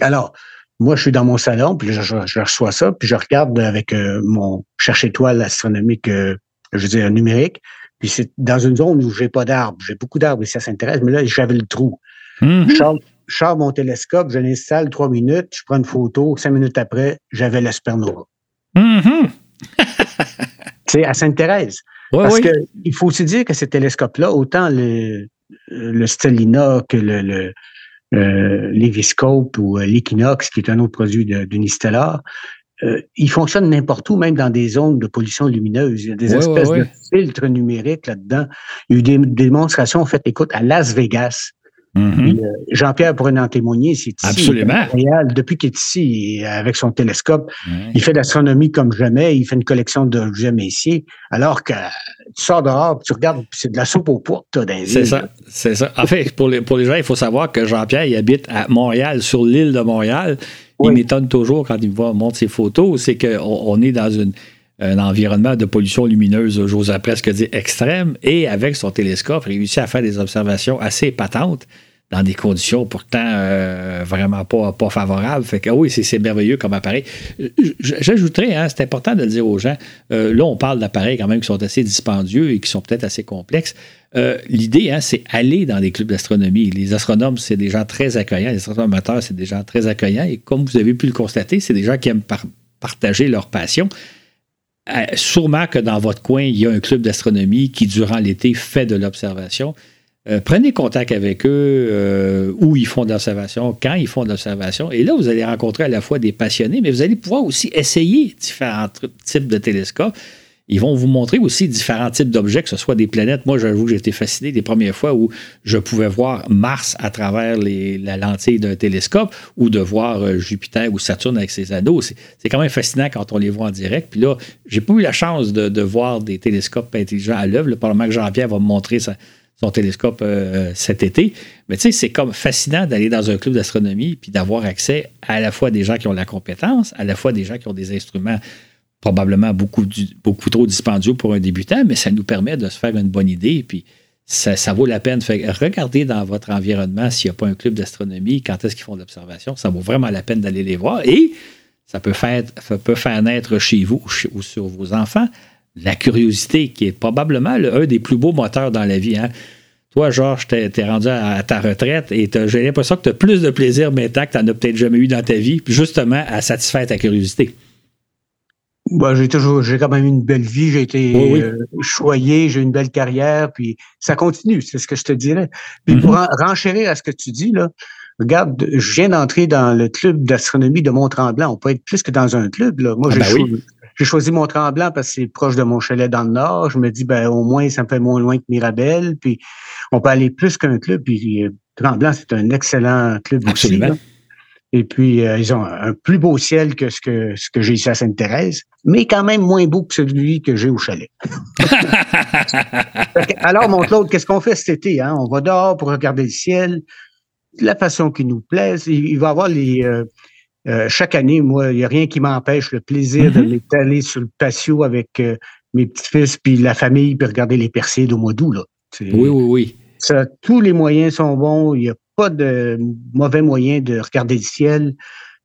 Alors, moi, je suis dans mon salon, puis je, reçois ça, puis je regarde avec euh, mon cherche-étoile astronomique, euh, je veux dire, numérique, puis c'est dans une zone où j'ai pas d'arbres. J'ai beaucoup d'arbres et ça s'intéresse, mais là, j'avais le trou. Je sors mon télescope, je l'installe trois minutes, je prends une photo, cinq minutes après, j'avais la supernova. Mhm. [LAUGHS] C'est à Sainte-Thérèse. Ouais, Parce oui. qu'il faut aussi dire que ces télescopes-là, autant le, le Stellina que le, le euh, l'Eviscope ou euh, l'Equinox, qui est un autre produit de- d'Unistellar, euh, ils fonctionnent n'importe où, même dans des zones de pollution lumineuse. Il y a des Ouais, espèces ouais, de filtres numériques là-dedans. Il y a eu des démonstrations faites, écoute, à Las Vegas. Mhm. Euh, Jean-Pierre pourrait en témoigner, c'est ici. Absolument. à Montréal, depuis qu'il est ici, et avec son télescope, il fait de l'astronomie comme jamais, il fait une collection d'objets messiers, alors que tu sors dehors, tu regardes, c'est de la soupe aux pois, toi, dans les C'est ça, c'est ça. En fait, pour les, pour les gens, il faut savoir que Jean-Pierre, il habite à Montréal, sur l'île de Montréal. Il m'étonne toujours quand il me voit, montre ses photos, c'est qu'on on est dans une- un environnement de pollution lumineuse, j'ose presque dire extrême, et avec son télescope, réussit à faire des observations assez épatantes dans des conditions pourtant euh, vraiment pas, favorables. Fait que oui, c'est merveilleux comme appareil. J'ajouterais, hein, c'est important de le dire aux gens, euh, là, on parle d'appareils quand même qui sont assez dispendieux et qui sont peut-être assez complexes. Euh, L'idée, hein, c'est aller dans des clubs d'astronomie. Les astronomes, c'est des gens très accueillants. Les astronomes amateurs, c'est des gens très accueillants. Et comme vous avez pu le constater, c'est des gens qui aiment par- partager leur passion. Euh, sûrement que dans votre coin, il y a un club d'astronomie qui, durant l'été, fait de l'observation. Euh, prenez contact avec eux, euh, où ils font de l'observation, quand ils font de l'observation. Et là, vous allez rencontrer à la fois des passionnés, mais vous allez pouvoir aussi essayer différents types de télescopes. Ils vont vous montrer aussi différents types d'objets, que ce soit des planètes. Moi, j'avoue que j'ai été fasciné des premières fois où je pouvais voir Mars à travers la lentille d'un télescope ou de voir euh, Jupiter ou Saturne avec ses anneaux. C'est quand même fascinant quand on les voit en direct. Puis là, j'ai pas eu la chance de, voir des télescopes intelligents à l'œuvre. là. Probablement que Jean-Pierre va me montrer son télescope euh, cet été. Mais tu sais, c'est comme fascinant d'aller dans un club d'astronomie puis d'avoir accès à la fois des gens qui ont la compétence, à la fois des gens qui ont des instruments probablement beaucoup, beaucoup trop dispendieux pour un débutant, mais ça nous permet de se faire une bonne idée. Puis ça, vaut la peine. Regardez dans votre environnement s'il n'y a pas un club d'astronomie, quand est-ce qu'ils font l'observation. Ça vaut vraiment la peine d'aller les voir. Et ça peut faire, peut faire naître chez vous ou sur vos enfants la curiosité, qui est probablement le- un des plus beaux moteurs dans la vie. hein. Toi, Georges, t'es es rendu à, ta retraite et j'ai l'impression que tu as plus de plaisir maintenant que tu n'en as peut-être jamais eu dans ta vie, justement à satisfaire ta curiosité. Bah, j'ai toujours, j'ai quand même eu une belle vie, j'ai été Oui, oui. euh, choyé, j'ai eu une belle carrière, puis ça continue, c'est ce que je te dirais. Puis pour Mhm. en- renchérir à ce que tu dis, là, regarde, je viens d'entrer dans le club d'astronomie de Mont-Tremblant. On peut être plus que dans un club, là. Moi, Ah j'ai ben oui. choisi Mont-Tremblant parce que c'est proche de mon chalet dans le nord. Je me dis, ben, au moins, ça me fait moins loin que Mirabel, puis on peut aller plus qu'un club, puis euh, Tremblant, c'est un excellent club aussi, Absolument. là. Et puis, euh, ils ont un plus beau ciel que ce que, ce que j'ai ici à Sainte-Thérèse, mais quand même moins beau que celui que j'ai au chalet. [LAUGHS] Alors, mon Claude, qu'est-ce qu'on fait cet été? Hein? On va dehors pour regarder le ciel, de la façon qui nous plaise. Il, il va y avoir les... euh, euh, chaque année, moi, il n'y a rien qui m'empêche le plaisir de Mhm. m'étaler sur le patio avec mes petits-fils puis la famille puis regarder les Perséides au mois d'août. Oui, oui, oui. ça, tous les moyens sont bons. Il n'y a pas de mauvais moyen de regarder le ciel.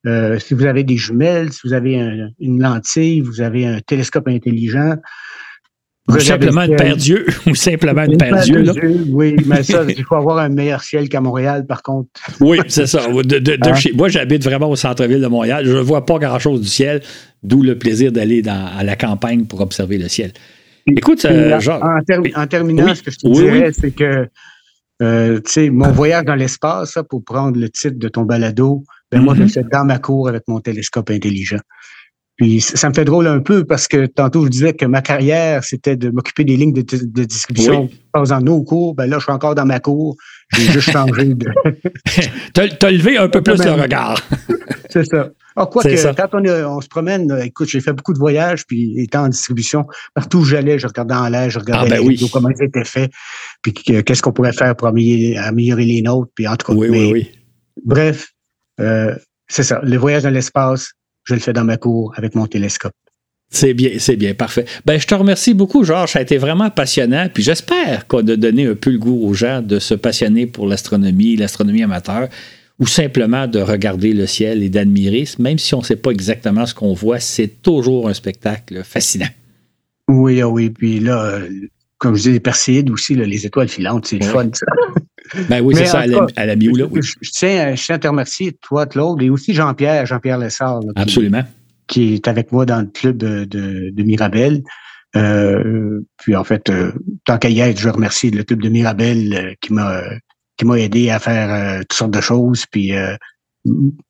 Euh, si vous avez des jumelles, si vous avez un- une lentille, vous avez un télescope intelligent. [LAUGHS] Ou simplement le une paire d'yeux. Ou simplement une paire d'yeux. Oui, mais ça, [LAUGHS] il faut avoir un meilleur ciel qu'à Montréal, par contre. Oui, c'est ça. De, de- de Hein? chez- moi, j'habite vraiment au centre-ville de Montréal. Je ne vois pas grand-chose du ciel, d'où le plaisir d'aller à la campagne pour observer le ciel. Écoute, euh, en- Jacques, en, termi- en terminant, Oui, ce que je te oui, dirais, c'est que euh, tu sais, mon voyage dans l'espace, ça, pour prendre le titre de ton balado, ben moi, je le fais dans ma cour avec mon télescope intelligent. Puis ça me fait drôle un peu parce que tantôt je disais que ma carrière, c'était de m'occuper des lignes de, de distribution Oui. dans nos cours. Ben là, je suis encore dans ma cour. J'ai juste changé de. [LAUGHS] t'as levé un peu plus le regard. [LAUGHS] C'est ça. Ah, quoi que, ça. quand on, on se promène, euh, écoute, j'ai fait beaucoup de voyages, puis étant en distribution, partout où j'allais, je regardais en l'air, je regardais Ah, ben les oui. vidéos, comment ils étaient faits, puis que- qu'est-ce qu'on pourrait faire pour améliorer, améliorer les nôtres, puis en tout cas. Oui, mais oui, oui. Bref, euh, c'est ça. Le voyage dans l'espace, je le fais dans ma cour avec mon télescope. C'est bien, c'est bien, parfait. Ben, je te remercie beaucoup, Georges. Ça a été vraiment passionnant. Puis j'espère qu'on a donné un peu le goût aux gens de se passionner pour l'astronomie, l'astronomie amateur, ou simplement de regarder le ciel et d'admirer. Même si on ne sait pas exactement ce qu'on voit, c'est toujours un spectacle fascinant. Oui, ah oui. Puis là, euh, comme je dis, les Perséides aussi, là, les étoiles filantes, c'est Ouais. fun, ça. [LAUGHS] Ben oui, c'est ça, à la, bio, là. Je, tiens, à te remercier, toi, Claude, et aussi Jean-Pierre, Jean-Pierre Lessard. Absolument. Qui est avec moi dans le club de, de, Mirabel. Euh, puis en fait, euh, tant qu'à y être, je remercie le club de Mirabel euh, qui m'a qui m'a aidé à faire toutes sortes de choses. Puis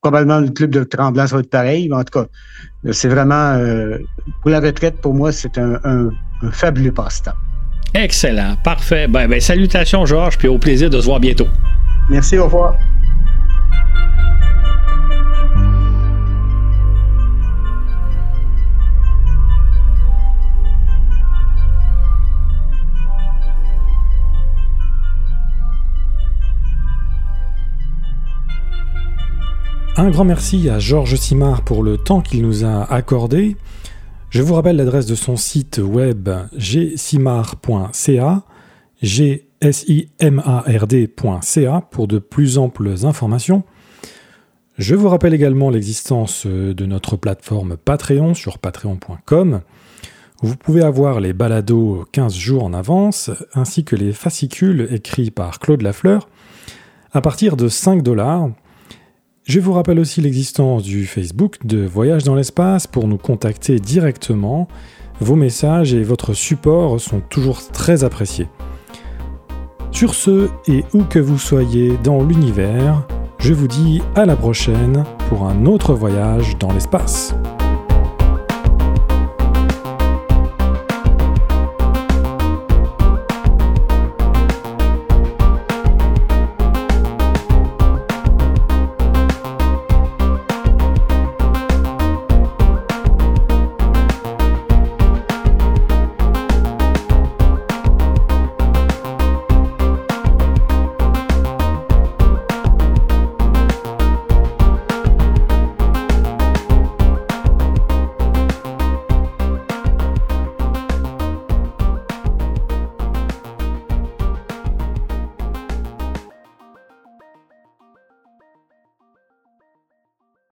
probablement le club de Tremblant ça va être pareil. Mais en tout cas, c'est vraiment pour la retraite, pour moi, c'est un, un, fabuleux passe-temps. Excellent, parfait. Ben, ben, salutations, Georges, puis au plaisir de se voir bientôt. Merci, au revoir. Un grand merci à Georges Simard pour le temps qu'il nous a accordé. Je vous rappelle l'adresse de son site web gsimard.ca, gsimard.ca pour de plus amples informations. Je vous rappelle également l'existence de notre plateforme Patreon sur patreon.com. Vous pouvez avoir les balados 15 jours en avance, ainsi que les fascicules écrits par Claude Lafleur, à partir de 5 dollars je vous rappelle aussi l'existence du Facebook de Voyage dans l'espace pour nous contacter directement. Vos messages et votre support sont toujours très appréciés. Sur ce, et où que vous soyez dans l'univers, je vous dis à la prochaine pour un autre voyage dans l'espace.